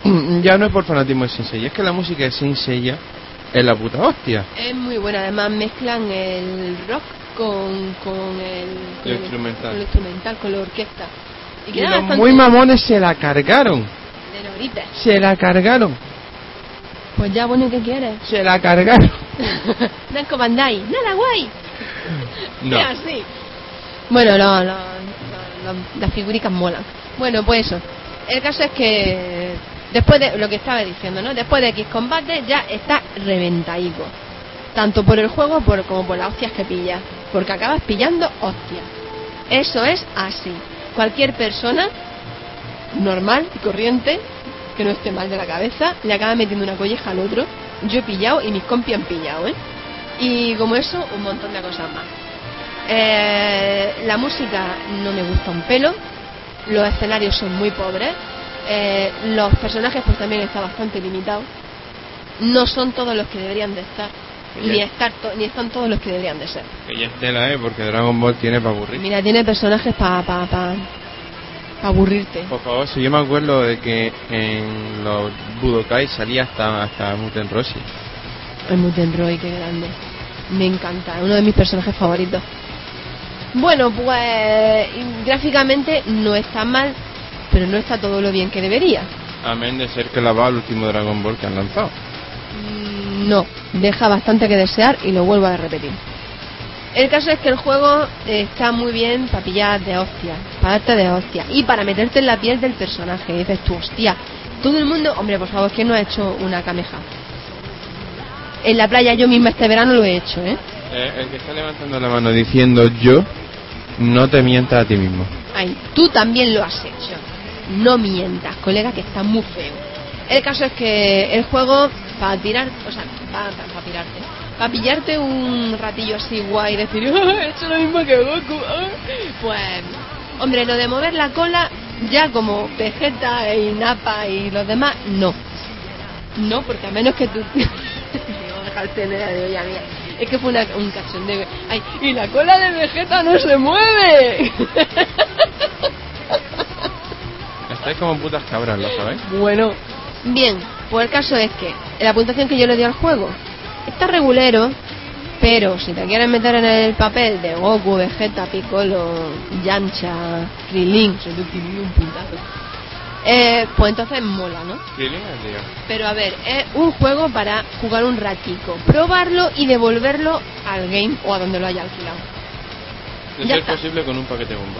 ya no es por fanatismo de Saint Seiya, es que la música de Saint Seiya es la puta hostia. Es muy buena, además mezclan el rock con, con el, con Lo instrumental. con lo instrumental, con la orquesta. Y los bastante muy mamones se la cargaron. de. Se la cargaron. Pues ya, bueno, ¿y ¿qué quieres? Se la cargaron. Namco Bandai, nada guay. No. Así. Bueno, lo- las figuricas molan. Bueno, pues eso. El caso es que después de lo que estaba diciendo, ¿no? Después de X combate ya está reventaico. Tanto por el juego por, como por las hostias que pillas. Porque acabas pillando hostias. Eso es así. Cualquier persona normal y corriente que no esté mal de la cabeza le acaba metiendo una colleja al otro. Yo he pillado y mis compis han pillado, ¿eh? Y como eso, un montón de cosas más. Eh, la música no me gusta un pelo, los escenarios son muy pobres, eh, los personajes pues también están bastante limitados, no son todos los que deberían de estar, ni, estar to- ni están todos los que deberían de ser. Que ya es tela, ¿eh? Porque Dragon Ball tiene para aburrir. Mira, tiene personajes para pa, pa, pa aburrirte. Por favor, si yo me acuerdo de que en los Budokai salía hasta, hasta Muten Rossi. El Muten Roy, qué grande. Me encanta, uno de mis personajes favoritos. Bueno, pues gráficamente no está mal, pero no está todo lo bien que debería. Amén de ser que la va al último Dragon Ball que han lanzado. Mm, No, deja bastante que desear y lo vuelvo a repetir. El caso es que el juego está muy bien para pillar de hostia, para darte de hostia y para meterte en la piel del personaje. Y dices tú, hostia, todo el mundo, hombre, por favor, que no ha hecho una cameja. En la playa yo misma este verano lo he hecho, ¿eh? Eh, el que está levantando la mano diciendo yo, no te mientas a ti mismo. Ay, tú también lo has hecho. No mientas, colega, que está muy feo. El caso es que el juego, para tirar, o sea, para, para, tirarte, para pillarte un ratillo así guay y decir, "Ah, he hecho lo mismo que Goku, ah", pues, hombre, lo de mover la cola, ya como Vegeta y Nappa y los demás, no. No, porque a menos que tú. Es que fue una- un cachondeo. Ay, y la cola de Vegeta no se mueve. Estáis como putas cabras, ¿lo sabéis? Bueno, bien, pues el caso es que la puntuación que yo le di al juego está regulero, pero si te quieres meter en el papel de Goku, Vegeta, Piccolo, Yancha, Krilin, soy de Krilin un puntazo, eh, pues entonces mola, ¿no? Pero a ver, es un juego para jugar un ratico, probarlo y devolverlo al game o a donde lo haya alquilado. De Ya ser está. posible con un paquete bomba.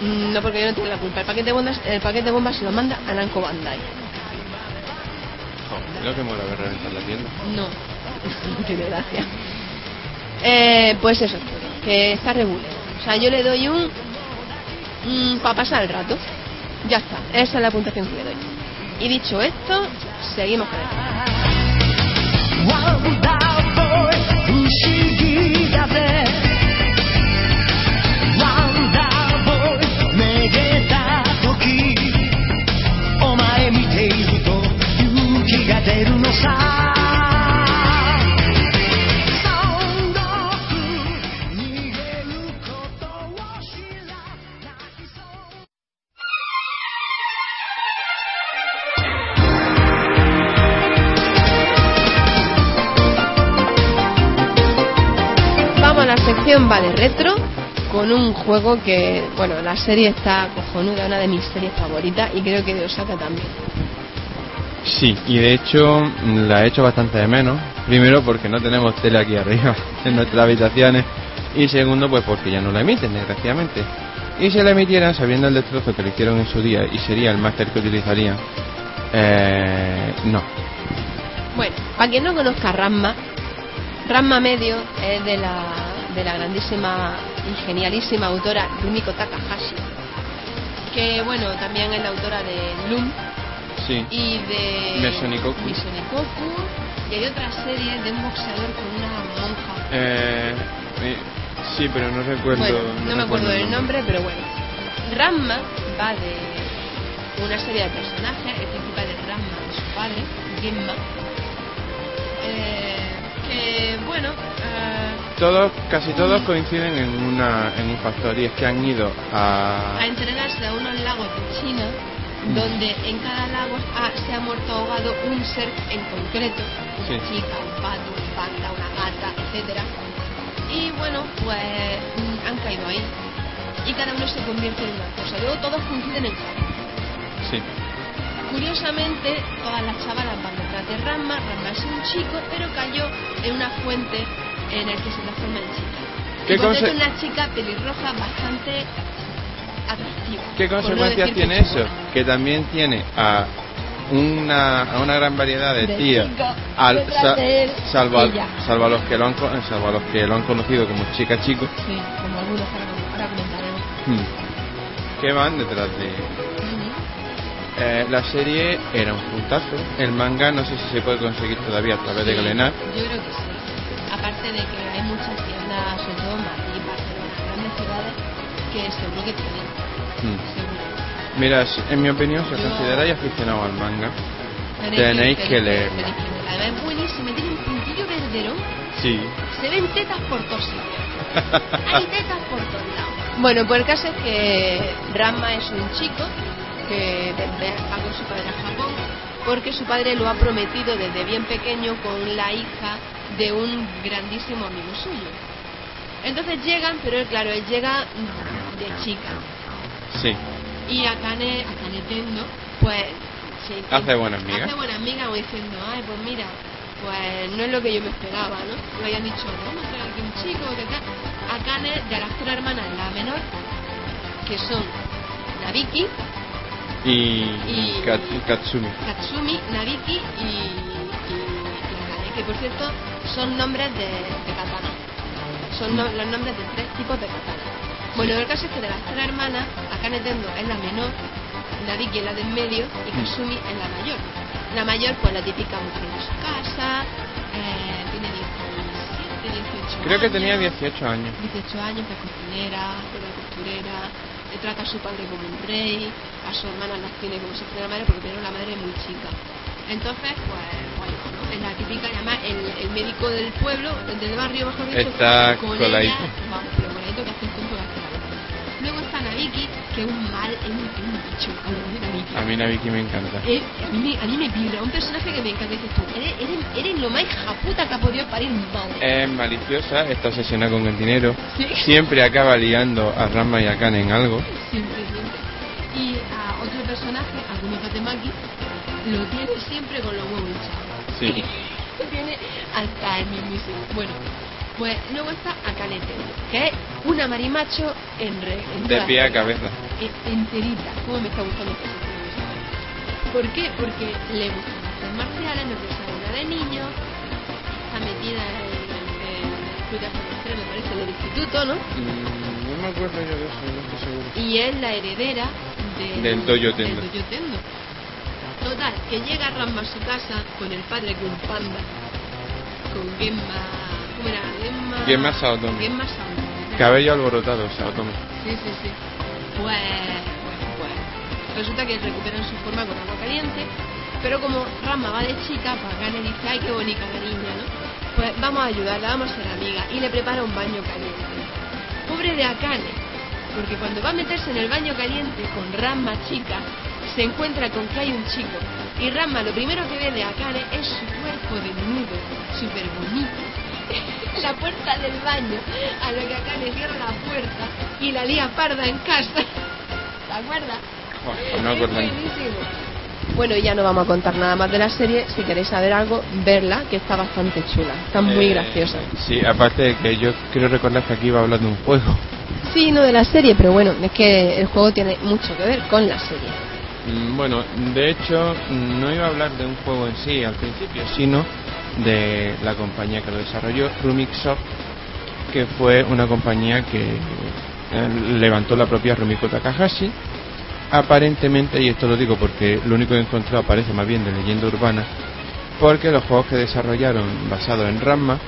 Mm, No porque yo no tengo la culpa, el paquete de bombas, el paquete de bombas se lo manda a Namco Bandai. Joder, lo que mola ver reventar la tienda. No, tiene gracia. Eh, pues eso, que está regular. O sea, yo le doy un. para pasar el rato. Ya está, esa es la puntuación que le doy. Y dicho esto, seguimos con el. Vamos a la sección Vale Retro. con un juego que, bueno, la serie está cojonuda, una de mis series favoritas y creo que de Osaka también. Sí, y de hecho la he hecho bastante de menos. Primero porque no tenemos tele aquí arriba en nuestras habitaciones y segundo pues porque ya no la emiten, desgraciadamente. Y si la emitieran sabiendo el destrozo que le hicieron en su día y sería el máster que utilizarían, eh, no. Bueno, para quien no conozca Ramma, Ramma Medio es de la, de la grandísima y genialísima autora Rumiko Takahashi, que bueno, también es la autora de Loom Sí. y de Mesonikoku. Mesonikoku, y hay otra serie de un boxeador con una monja. Eh, eh, sí, pero no recuerdo. bueno, no me acuerdo el del nombre, pero bueno. Ramma va de una serie de personajes, el principal es Ramma de su padre, Genma, eh, que bueno, eh, Todos, casi todos coinciden en una en un factor y es que han ido a a entrenarse a unos lagos de China, Mm. donde en cada lago ha- se ha muerto ahogado un ser en concreto, una Sí. chica, un pato, un panda, una gata, etcétera. Y bueno, pues han caído ahí. Y cada uno se convierte en una cosa. Luego todos coinciden en Japón. sí. Curiosamente, todas las chavalas van detrás de Ramma. Ramma es un chico, pero cayó en una fuente en el que se transforma en chica. ¿Qué es una chica pelirroja bastante atractiva. ¿Qué no consecuencias decir tiene eso? Que también tiene a una, a una gran variedad de De chicas al- sa- de salvo, salvo a los que lo han salvo a los que lo han conocido como chica chico, Sí, como algunos ahora comentaremos. hmm, que van detrás de. Eh, la serie era un puntazo. El manga no sé si se puede conseguir todavía a través de Sí, Galenar. Yo creo que sí. Aparte de que hay muchas tiendas, sobre todo en Madrid, Barcelona, grandes ciudades, que seguro que tienen. Hmm. Seguro. Mira, en mi opinión, si os consideráis aficionado al manga, Tenéis que leerla. Además es buenísima, tiene un puntillo verderón. sí. Se ven tetas por todos sitios. Hay tetas por todos lados. Bueno, pues el caso es que Ranma es un chico que va con su padre a Japón porque su padre lo ha prometido desde bien pequeño con la hija de un grandísimo amigo suyo. Entonces llegan, pero él, claro, él llega de chica. Sí. Y Akane, Akane Tendo, pues... se Hace buena amiga. Hace buena amiga, como diciendo, ay, pues mira, pues no es lo que yo me esperaba, ¿no? Le habían dicho, vamos a traer aquí un chico, que tal. Akane, de las tres hermanas, la menor, que son Nabiki, Y, Y- Kat- Katsumi. Katsumi, Nabiki y, y, y Akane, que por cierto son nombres de, de katana. Son no- los nombres de tres tipos de katana. Bueno, el caso es que de las tres hermanas, Akane Tendo es la menor, Nabiki es la del medio y Katsumi es la mayor. La mayor, pues la típica mujer de su casa, eh, tiene 17, 18 Creo que años. tenía 18 años. 18 años, que es cocinera, era costurera, le trata a su padre como un rey, a su hermana las tiene como si fuera la madre, porque primero la madre es muy chica. Entonces, pues, bueno, es la típica, y además el, el médico del pueblo, el del barrio, mejor dicho, Está con ella, vamos, pero coladito que hace un tonto que hace boca. Luego está Nabiki, que es un mal, es un, es un bicho, a lo de. A mí Nabiki me encanta. Eh, a, mí me, a mí me vibra, un personaje que me encanta. Dices tú, eres, eres, eres lo más hija puta que ha podido parir un madre. Es maliciosa, está obsesionada con el dinero. Sí. Siempre acaba liando a Ranma y a Kane en algo. Siempre, siempre. Y a otro personaje, Akumi Katemaki, lo tiene siempre con los huevos hinchados. Sí. Lo tiene hasta el mismísimo. Bueno, pues luego está Akane Tendo, que es una marimacho en re, en De pie a cabeza. E- enterita. ¿Cómo me está gustando personaje? ¿Por qué? Porque le gustan las artes marciales, no se una de niño, está metida en, en, en por me parece, del instituto, ¿no? Mm, no me acuerdo yo de eso, no estoy seguro. y es la heredera del, Del Dojo Tendo. del Tendo. Total, que llega Ramma a su casa con el padre que un panda, con Gemma, ¿cómo era? Gemma, Gemma Saotome. Gemma Saotome. Cabello alborotado, toma. Sí, sí, sí. Pues, bueno, pues, resulta que recuperan su forma con agua caliente, pero como Ramma va de chica, pues Gane dice, ay, qué bonita la niña, ¿no? Pues vamos a ayudarla, vamos a ser amigas, y le prepara un baño caliente. Pobre de Akane, porque cuando va a meterse en el baño caliente con Ramma chica, se encuentra con que hay un chico, y Ramma lo primero que ve de Akane es su cuerpo desnudo, súper bonito. la puerta del baño, a lo que Akane cierra la puerta y la lía parda en casa. ¿Te acuerdas? Joder, no Es buenísimo. Bueno, ya no vamos a contar nada más de la serie. Si queréis saber algo, verla, que está bastante chula. Está muy Eh, graciosa. Sí, aparte de que yo quiero recordar que aquí iba de un juego. Sí, no de la serie, pero bueno, es que el juego tiene mucho que ver con la serie. Mm, Bueno, de hecho, no iba a hablar de un juego en sí al principio, sino de la compañía que lo desarrolló, Rumix Soft, que fue una compañía que eh, levantó la propia Rumiko Takahashi. Aparentemente, y esto lo digo porque lo único que he encontrado parece más bien de leyenda urbana, porque los juegos que desarrollaron basados en Ramma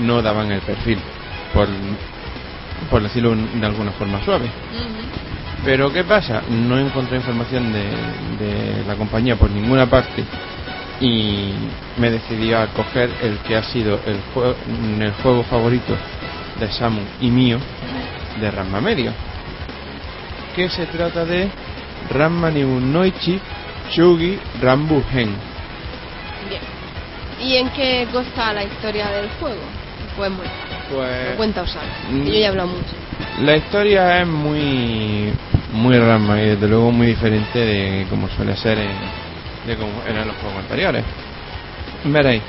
no daban el perfil, por, por decirlo de alguna forma suave. Pero ¿qué pasa? No encontré información de, de la compañía por ninguna parte y me decidí a coger el que ha sido el, jue- el juego favorito de Samu y mío de Ranma Medio. Que se trata de Ranma ni Noichi Shugi Rambu Hen. Bien. ¿Y en qué consta la historia del juego? Pues muy. Pues Cuenta que Yo ya he hablado mucho. La historia es muy muy rama y desde luego muy diferente de como suele ser en, de como eran los juegos anteriores. Veréis,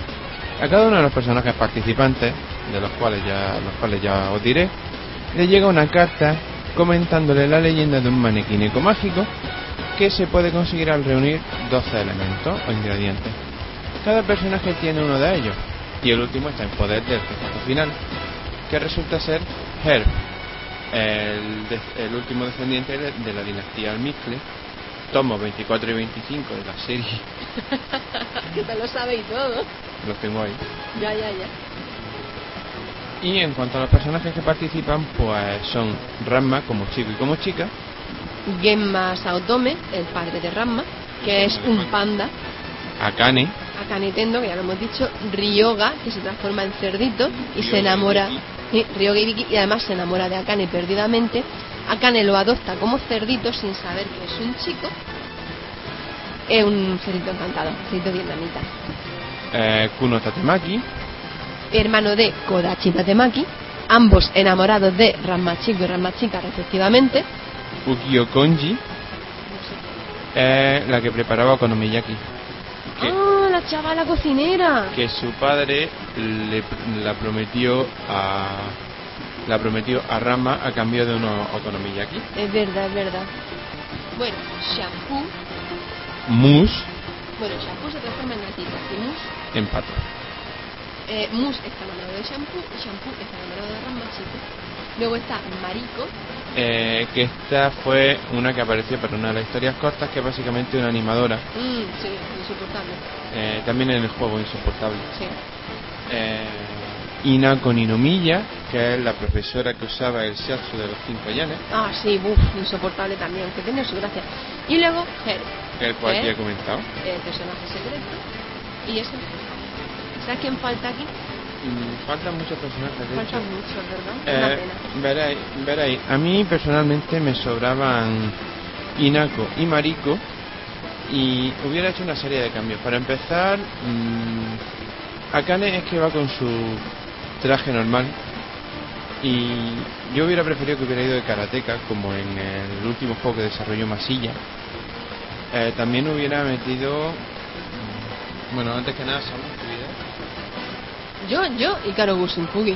a cada uno de los personajes participantes, de los cuales ya los cuales ya os diré, le llega una carta comentándole la leyenda de un manequín ecomágico que se puede conseguir al reunir 12 elementos o ingredientes. Cada personaje tiene uno de ellos y el último está en poder del final, que resulta ser Herb, el, el último descendiente de, la dinastía Almizcle, tomos 24 y 25 de la serie, que te lo sabe y todo. los tengo ahí. Ya, ya, ya. Y en cuanto a los personajes que participan, pues son Ranma como chico y como chica, Genma Saotome, el padre de Ranma, que es un panda. Akane, Akane Tendo, que ya lo hemos dicho. Ryoga, que se transforma en cerdito y se Ryoga y enamora. Sí, Ryoga y Viki, y además se enamora de Akane perdidamente. Akane lo adopta como cerdito sin saber que es un chico. Es un cerdito encantado, cerdito vietnamita. eh, Kuno Tatemaki, hermano de Kodachi Tatemaki, ambos enamorados de Ranma Chico y Ranma Chica respectivamente. Ukio Konji, eh, la que preparaba Okonomiyaki. Que, ¡Ah, la chavala cocinera! que su padre le, la prometió a la prometió a Rama a cambio de unos okonomiyaki. Es verdad, es verdad. Bueno, Shampoo. Mus Bueno, Shampoo se transforma en gatita y Mus. en pato. Eh, Mus está enamorado de Shampoo y Shampoo está enamorado de Ranma Chico. Luego está Mariko. Eh, que esta fue una que apareció para una de las historias cortas, que es básicamente una animadora, Mmm, sí, insoportable. eh, también en el juego insoportable. Sí. Eh, Ninomiya, que es la profesora que usaba el shiatsu de los cinco llanes, Ah, sí, buf, insoportable también, aunque tiene su gracia. Y luego Her, el cual ya he comentado. el personaje secreto. Y ese. ¿Sabes quién falta aquí? Faltan muchos personajes, Faltan muchos, ¿verdad? Eh, veréis, veréis, a mí personalmente me sobraban Inako y Mariko y hubiera hecho una serie de cambios. Para empezar, mm, Akane es que va con su traje normal y yo hubiera preferido que hubiera ido de karateka como en el último juego que desarrolló Masilla. Eh, también hubiera metido... mm, Bueno, antes que nada, Samu. Yo, yo y Karo Gusunkugi.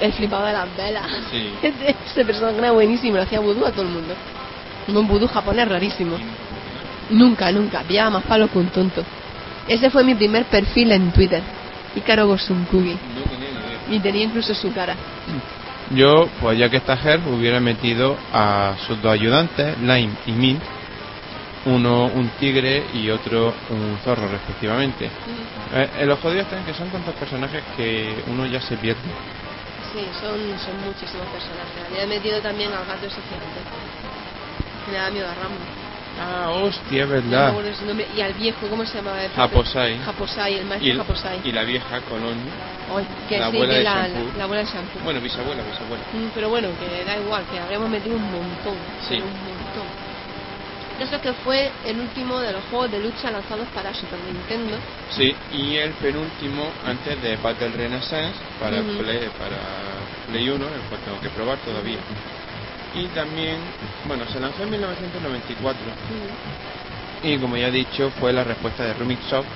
El flipado de las velas. Sí. Ese, ese personaje era buenísimo, le hacía vudú a todo el mundo. Un vudú japonés rarísimo. Nunca, nunca. Pillaba más palos que un tonto. Ese fue mi primer perfil en Twitter. Ikaro Gosunkugi. Y tenía incluso su cara. Yo, pues ya que está Herb, hubiera metido a sus dos ayudantes, Lime y Mint, uno un tigre y otro un zorro respectivamente. Eh, eh, los jodidos están que son tantos personajes que uno ya se pierde. Sí, son, son muchísimos personajes. Había metido también al gato ese gigante. Le da miedo a Rambo. Ah, hostia, es No me verdad. su nombre. Y al viejo, ¿cómo se llamaba? Japosai. Japosai, el maestro Y, el- Japosai. y la vieja Colón. Que la sí, abuela que de la, la, la abuela de shampoo. Bueno, bisabuela, bisabuela. Mm, Pero bueno, que da igual, que habríamos metido un montón. Sí. Un montón. Eso que fue el último de los juegos de lucha lanzados para Super Nintendo. Sí, y el penúltimo antes de Battle Renaissance para. Play, para Play 1, el cual tengo que probar todavía. Y también, bueno, se lanzó en 1994. Y como ya he dicho, fue la respuesta de Rumix Soft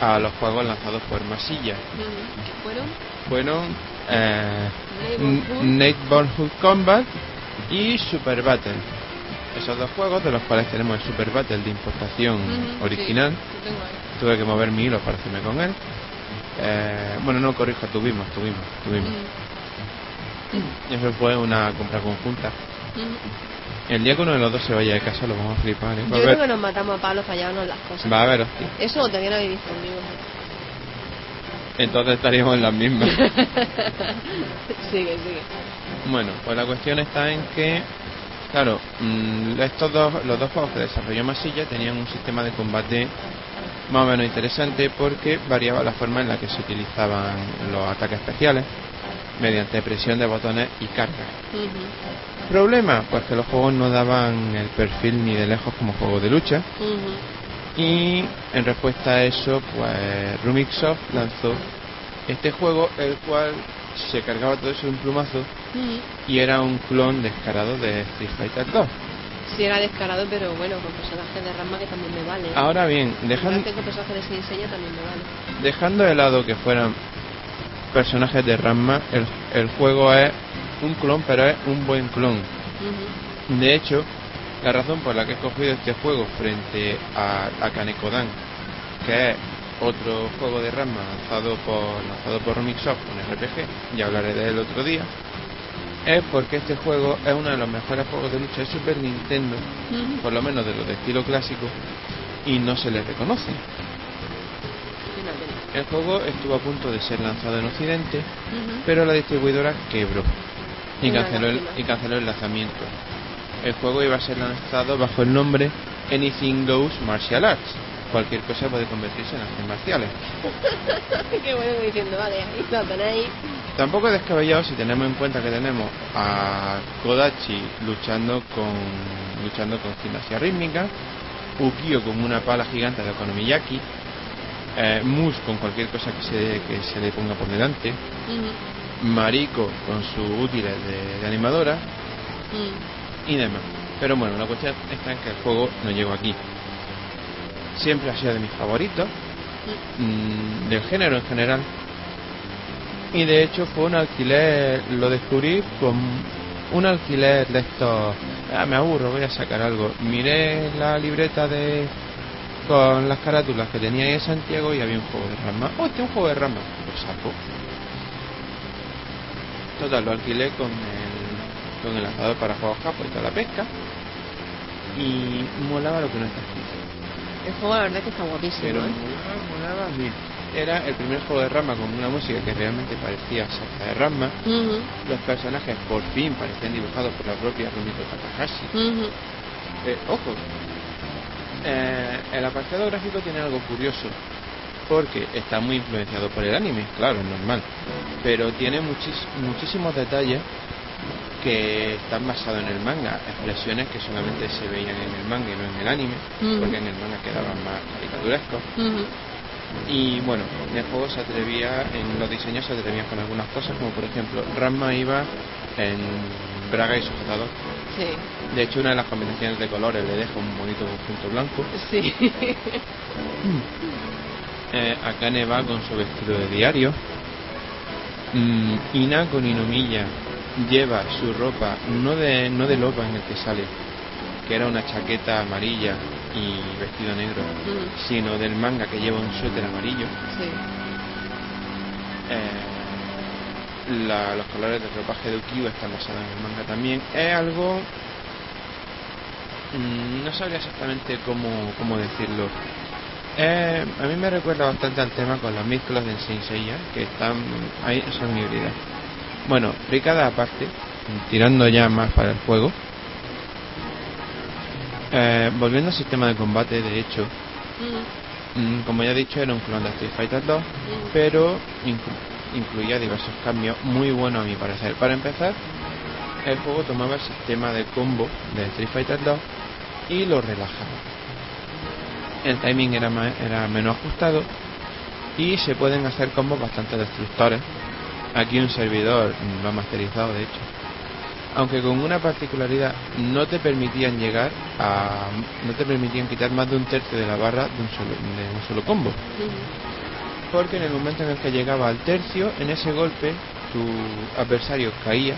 a los juegos lanzados por Masilla. ¿Qué fueron? Fueron eh. Neighborhood Combat y Super Battle. Esos dos juegos, de los cuales tenemos el Super Battle de importación original. sí, lo. Tuve que mover mi hilo para hacerme con él. Eh, bueno, no corrijo, tuvimos, tuvimos, tuvimos. Mm, Eso fue una compra conjunta. mm. El día que uno de los dos se vaya de casa lo vamos a flipar, ¿eh? Va Yo creo que nos matamos a palos para llevarnos las cosas. va a haber hostia. Eso todavía no habéis visto conmigo. Entonces estaríamos en las mismas. sigue, sigue. Bueno, pues la cuestión está en que, claro, mm, estos dos, los dos juegos que desarrolló Masilla tenían un sistema de combate más o menos interesante porque variaba la forma en la que se utilizaban los ataques especiales mediante presión de botones y carga. Problema, pues que los juegos no daban el perfil ni de lejos como juego de lucha. Y en respuesta a eso, pues Rumixoft lanzó este juego, el cual se cargaba todo eso de un plumazo y era un clon descarado de Street Fighter 2. Sí, era descarado, pero bueno, con personajes de Rasma que también me vale. Ahora bien, dejan- Igual que con personajes de también me vale. dejando de lado que fueran personajes de Ranma, el, el juego es un clon, pero es un buen clon. De hecho, la razón por la que he escogido este juego frente a, a Kanekodan, que es otro juego de Ranma lanzado por lanzado por Mixoft con RPG, ya hablaré de él otro día, es porque este juego es uno de los mejores juegos de lucha de Super Nintendo, por lo menos de los de estilo clásico, y no se le reconoce. El juego estuvo a punto de ser lanzado en Occidente, pero la distribuidora quebró y canceló, el, y canceló el lanzamiento. El juego iba a ser lanzado bajo el nombre Anything Goes Martial Arts. Cualquier cosa puede convertirse en artes marciales. Qué bueno diciendo, vale, ahí. Tampoco es descabellado si tenemos en cuenta que tenemos a Kodachi luchando con luchando con gimnasia rítmica, Ukio con una pala gigante de Okonomiyaki, eh, Mus con cualquier cosa que se, que se le ponga por delante. Mariko con sus útiles de, de animadora y demás. Pero bueno, la cuestión está en que el juego no llegó aquí. Siempre ha sido de mis favoritos, mm, del género en general. Y de hecho fue un alquiler, lo descubrí con un alquiler de estos... Ah, me aburro, voy a sacar algo. Miré la libreta de con las carátulas que tenía ahí en Santiago y había un juego de rama. Oh, este es un juego de rama. Lo saco. Total, lo alquilé con el, con el lanzador para juegos japo y toda la pesca. Y molaba lo que no está escrito. El juego la verdad que está guapísimo, Pero ¿eh? mil. Era el primer juego de Rama con una música que realmente parecía salsa de Rama. Los personajes por fin parecían dibujados por la propia Rumiko Takahashi. Ujú. Eh, ojo, eh, el apartado gráfico tiene algo curioso. Porque está muy influenciado por el anime, claro, es normal. Pero tiene muchis- muchísimos detalles que están basados en el manga. Expresiones que solamente se veían en el manga y no en el anime. Porque en el manga quedaban más caricaturescos. Y bueno, en el juego se atrevía, en los diseños se atrevían con algunas cosas, como por ejemplo, Ranma iba en braga y sujetador. Sí. De hecho, una de las combinaciones de colores le deja un bonito conjunto blanco. Sí. Eh, Akane va con su vestido de diario. Mm, Ina con Inomiya lleva su ropa, no de, no de lopa en el que sale, que era una chaqueta amarilla y vestido negro, Ujú. sino del manga que lleva un suéter amarillo. Sí. Eh, la- los colores del ropaje de Ukiyo están basados en el manga también. Es algo... mm, no sabría exactamente cómo, cómo decirlo. Eh, a mí me recuerda bastante al tema con las mezclas de Saint Seiya, que están ahí, son híbridas. Bueno, fricada aparte, tirando ya más para el juego. Eh, volviendo al sistema de combate, de hecho, Ujú. mm, como ya he dicho, era un clon de Street Fighter 2 Ujú. pero inclu- incluía diversos cambios muy buenos a mi parecer. Para empezar, el juego tomaba el sistema de combo de Street Fighter 2 y lo relajaba. El timing era, era menos ajustado y se pueden hacer combos bastante destructores. Aquí un servidor lo ha masterizado, de hecho. aunque con una particularidad no te permitían llegar a no te permitían quitar más de un tercio de la barra de un solo, de un solo combo. Porque en el momento en el que llegaba al tercio en ese golpe tu adversario caía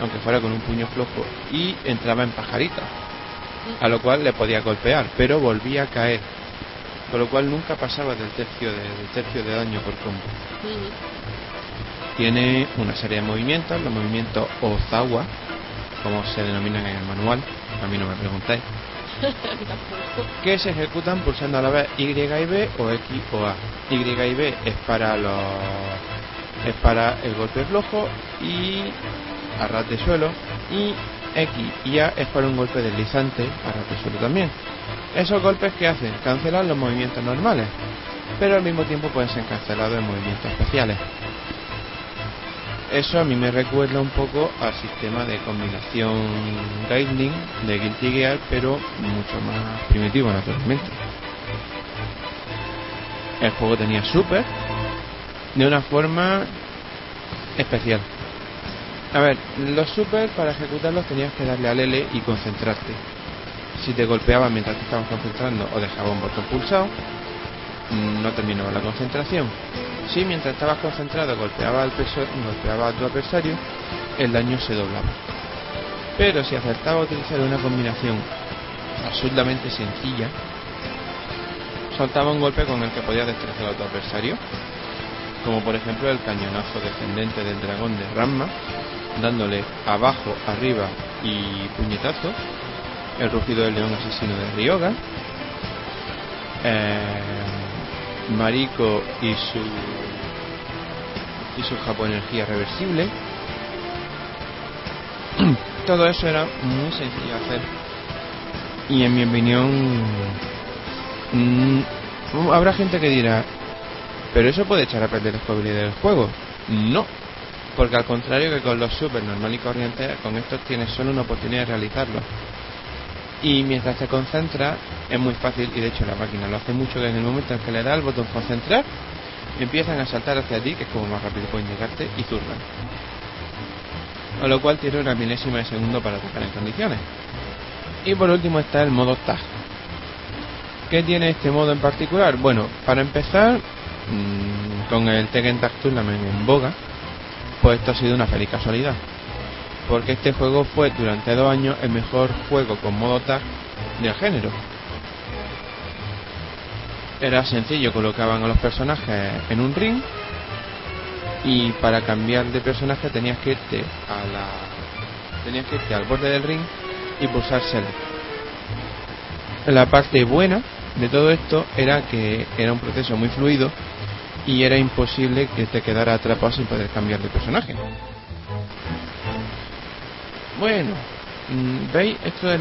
aunque fuera con un puño flojo y entraba en pajarita. A lo cual le podía golpear pero volvía a caer. Con lo cual nunca pasaba del tercio de, del tercio de daño por combo tiene una serie de movimientos, los movimientos Ozawa, como se denominan en el manual, a mí no me preguntáis, que se ejecutan pulsando a la vez Y y B o X o A. Y y B es para los es para el golpe flojo y a ras de suelo y X y A es para un golpe deslizante a ras de suelo también. Esos golpes que hacen cancelar los movimientos normales, pero al mismo tiempo pueden ser cancelados en movimientos especiales. Eso a mí me recuerda un poco al sistema de combinación Guiding de Guilty Gear, pero mucho más primitivo naturalmente. El juego tenía super de una forma especial. A ver, los super para ejecutarlos tenías que darle al L y concentrarte. Si te golpeaban mientras te estabas concentrando o dejaba un botón pulsado, no terminaba la concentración si mientras estabas concentrado golpeaba, al golpeaba a tu adversario, el daño se doblaba. Pero si acertaba a utilizar una combinación absolutamente sencilla, soltaba un golpe con el que podía destrozar a tu adversario, como por ejemplo el cañonazo descendente del dragón de Ramma, dándole abajo, arriba y puñetazo, el rugido del león asesino de Ryoga, eh, Mariko y su y su energía reversible. Todo eso era muy sencillo hacer. Y en mi opinión, mm, habrá gente que dirá, pero eso puede echar a perder la jugabilidad del juego. No, porque al contrario que con los super normal y corrientes, con estos tienes solo una oportunidad de realizarlo. Y mientras te concentras, es muy fácil, y de hecho la máquina lo hace mucho, que en el momento en que le da el botón concentrar, empiezan a saltar hacia ti, que es como más rápido pueden llegarte, y zurran. A lo cual tiene una milésima de segundo para atacar en condiciones. Y por último está el modo tag. ¿Qué tiene este modo en particular? Bueno, para empezar, mmm, con el Tekken Tag Tournament en boga, pues esto ha sido una feliz casualidad. Porque este juego fue durante dos años el mejor juego con modo tag del género era sencillo, colocaban a los personajes en un ring y para cambiar de personaje tenías que irte a la tenías que irte al borde del ring y pulsar. La parte buena de todo esto era que era un proceso muy fluido y era imposible que te quedara atrapado sin poder cambiar de personaje. Bueno, mm, ¿veis? Esto es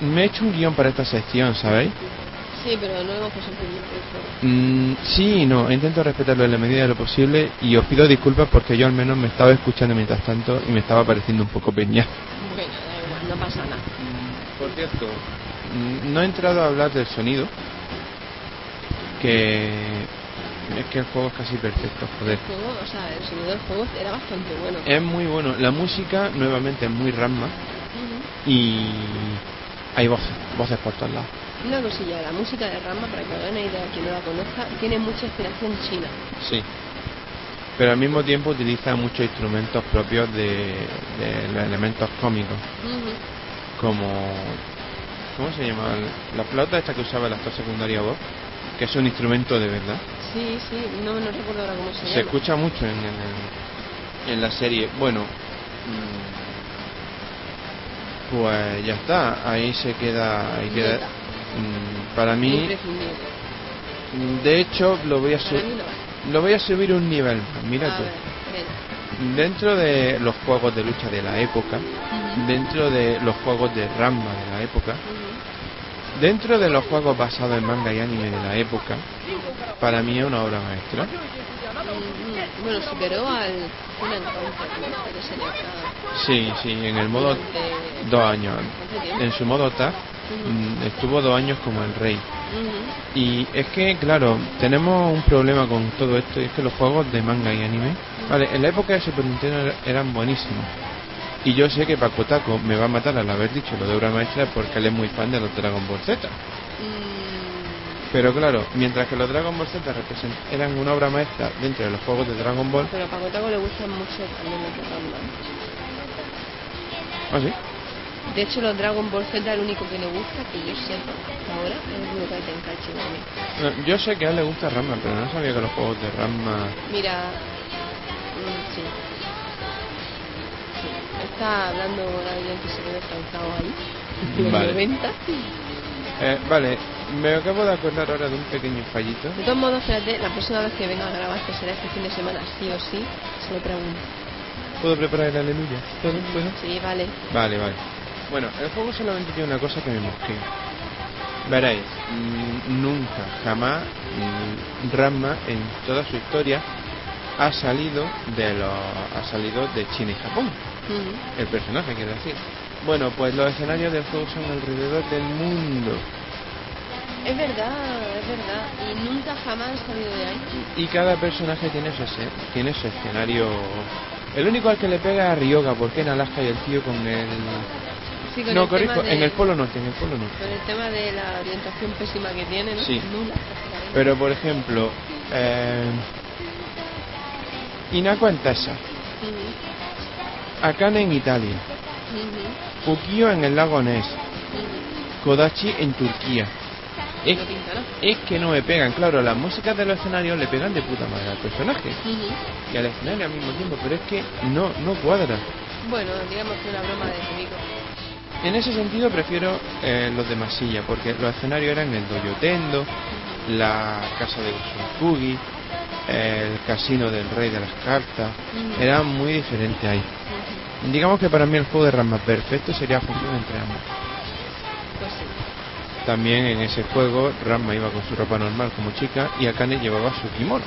me he hecho un guion para esta sección, ¿sabéis? Sí, pero no hemos pasado mm, Sí no, intento respetarlo en la medida de lo posible y os pido disculpas porque yo al menos me estaba escuchando mientras tanto y me estaba pareciendo un poco peña. Bueno, da igual, no pasa nada. Por cierto, mm, no he entrado a hablar del sonido, que es que el juego es casi perfecto, joder. El juego, o sea, el sonido del juego era bastante bueno. Es muy bueno. La música, nuevamente, es muy rama y hay voces, voces por todos lados. Una cosilla, la música de Rama, para que hagan una idea quien no la conozca, tiene mucha inspiración china. Sí. Pero al mismo tiempo utiliza muchos instrumentos propios de, los elementos cómicos. Como. ¿Cómo se llama? La flauta esta que usaba el actor secundario voz, que es un instrumento de verdad. Sí, sí, no, no recuerdo ahora cómo se, llama. Se escucha mucho en, en, la serie. Bueno. Mm, pues ya está, ahí se queda, ahí queda, Mm, para mí de hecho lo voy a subir lo voy a subir un nivel mira tú dentro de los juegos de lucha de la época dentro de los juegos de Ramma de la época dentro de los juegos basados en manga y anime de la época para mí es una obra maestra. Mm, bueno superó al sí sí en el modo dos años en su modo tag Mm, estuvo dos años como el rey. Y es que, claro, tenemos un problema con todo esto, y es que los juegos de manga y anime, vale, en la época de Super Nintendo eran buenísimos, Y yo sé que Paco Taco me va a matar al haber dicho lo de obra maestra porque él es muy fan de los Dragon Ball Z. Mm, Pero claro, mientras que los Dragon Ball Z eran una obra maestra dentro de los juegos de Dragon Ball, pero a Paco Taco le gustan mucho también los Dragon Ball. ¿ah sí? De hecho, los Dragon Ball Z es el único que le gusta, que yo sepa hasta ahora, es Budokai Tenkaichi no yo sé que a él le gusta Ranma, pero no sabía que los juegos de Ranma... Mira, mm, sí. Está hablando alguien que se ve descansado ahí, en Vale. 90. Eh, vale, me acabo de acordar ahora de un pequeño fallito. De todos modos, espérate, la próxima vez que venga a grabar, que será este fin de semana, sí o sí, se lo pregunto. ¿Puedo preparar el aleluya? ¿Puedo? Sí, vale. Vale, vale. Bueno, el juego solamente tiene una cosa que me mosquea. Veréis, mm, nunca, jamás, mm, Ranma en toda su historia ha salido de los, ha salido de China y Japón. Ujú. El personaje, quiero decir. Bueno, pues los escenarios del juego son alrededor del mundo. Es verdad, es verdad. Y nunca jamás han salido de ahí. Y cada personaje tiene su, tiene su escenario. El único al que le pega es a Ryoga, porque en Alaska y el tío con el. Sí, con no, el corrijo, de- en el Polo Norte, en el Polo Norte. Con el tema de la orientación pésima que tiene, ¿no? Sí. Pero por ejemplo, eh, En Texas, Ujú, Akane en Italia, Ukio en el lago Ness. Kodachi en Turquía. Es, que no me pegan, claro, las músicas de los escenarios le pegan de puta madre al personaje y al escenario al mismo tiempo, pero es que no, no cuadra. Bueno, digamos que una broma de Federico. En ese sentido prefiero eh, los de Masilla, porque los escenarios eran el Dojo Tendo, la casa de Usunkugi, el casino del rey de las cartas, era muy diferente ahí. Digamos que para mí el juego de Ranma perfecto sería función entre ambos. Pues sí. También en ese juego Ranma iba con su ropa normal como chica y Akane llevaba su kimono.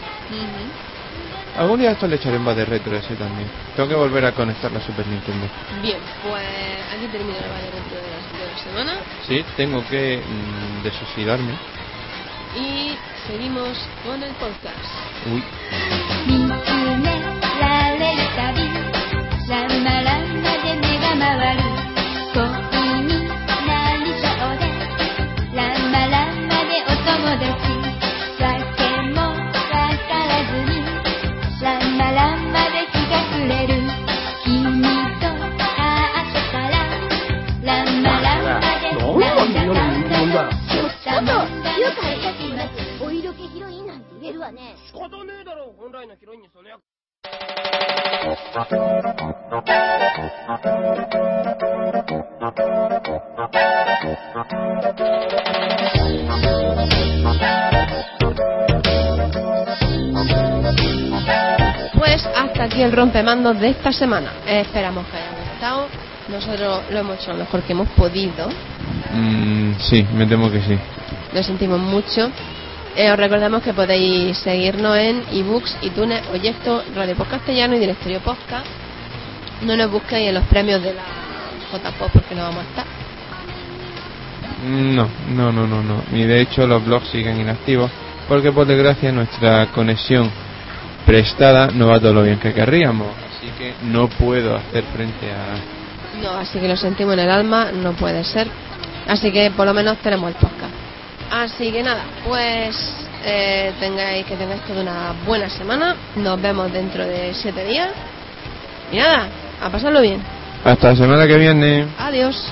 Algún día esto le echaré en de retro ese también. Tengo que volver a conectar la Super Nintendo. Bien, pues aquí termina dentro de la, de la semana Sí, tengo que mm, desucidarme. y seguimos con el podcast. Uy, えだろ本来のヒロインにその役 Pues hasta aquí el rompemandos de esta semana. Eh, esperamos que haya gustado. Nosotros lo hemos hecho lo mejor que hemos podido. mm, sí, me temo que sí. Lo sentimos mucho. Eh, os recordamos que podéis seguirnos en ebooks, iTunes, Oyecto, Radio Post Castellano y Directorio Podcast. No nos busquéis en los premios de la JPOP porque no vamos a estar. No, no, no, no, no. Y de hecho los blogs siguen inactivos porque por desgracia nuestra conexión prestada no va todo lo bien que querríamos. Así que no puedo hacer frente a... No, así que lo sentimos en el alma, no puede ser. Así que por lo menos tenemos el podcast. Así que nada, pues eh, tengáis que tengáis toda una buena semana. Nos vemos dentro de siete días. Y nada, a pasarlo bien. Hasta la semana que viene. Adiós.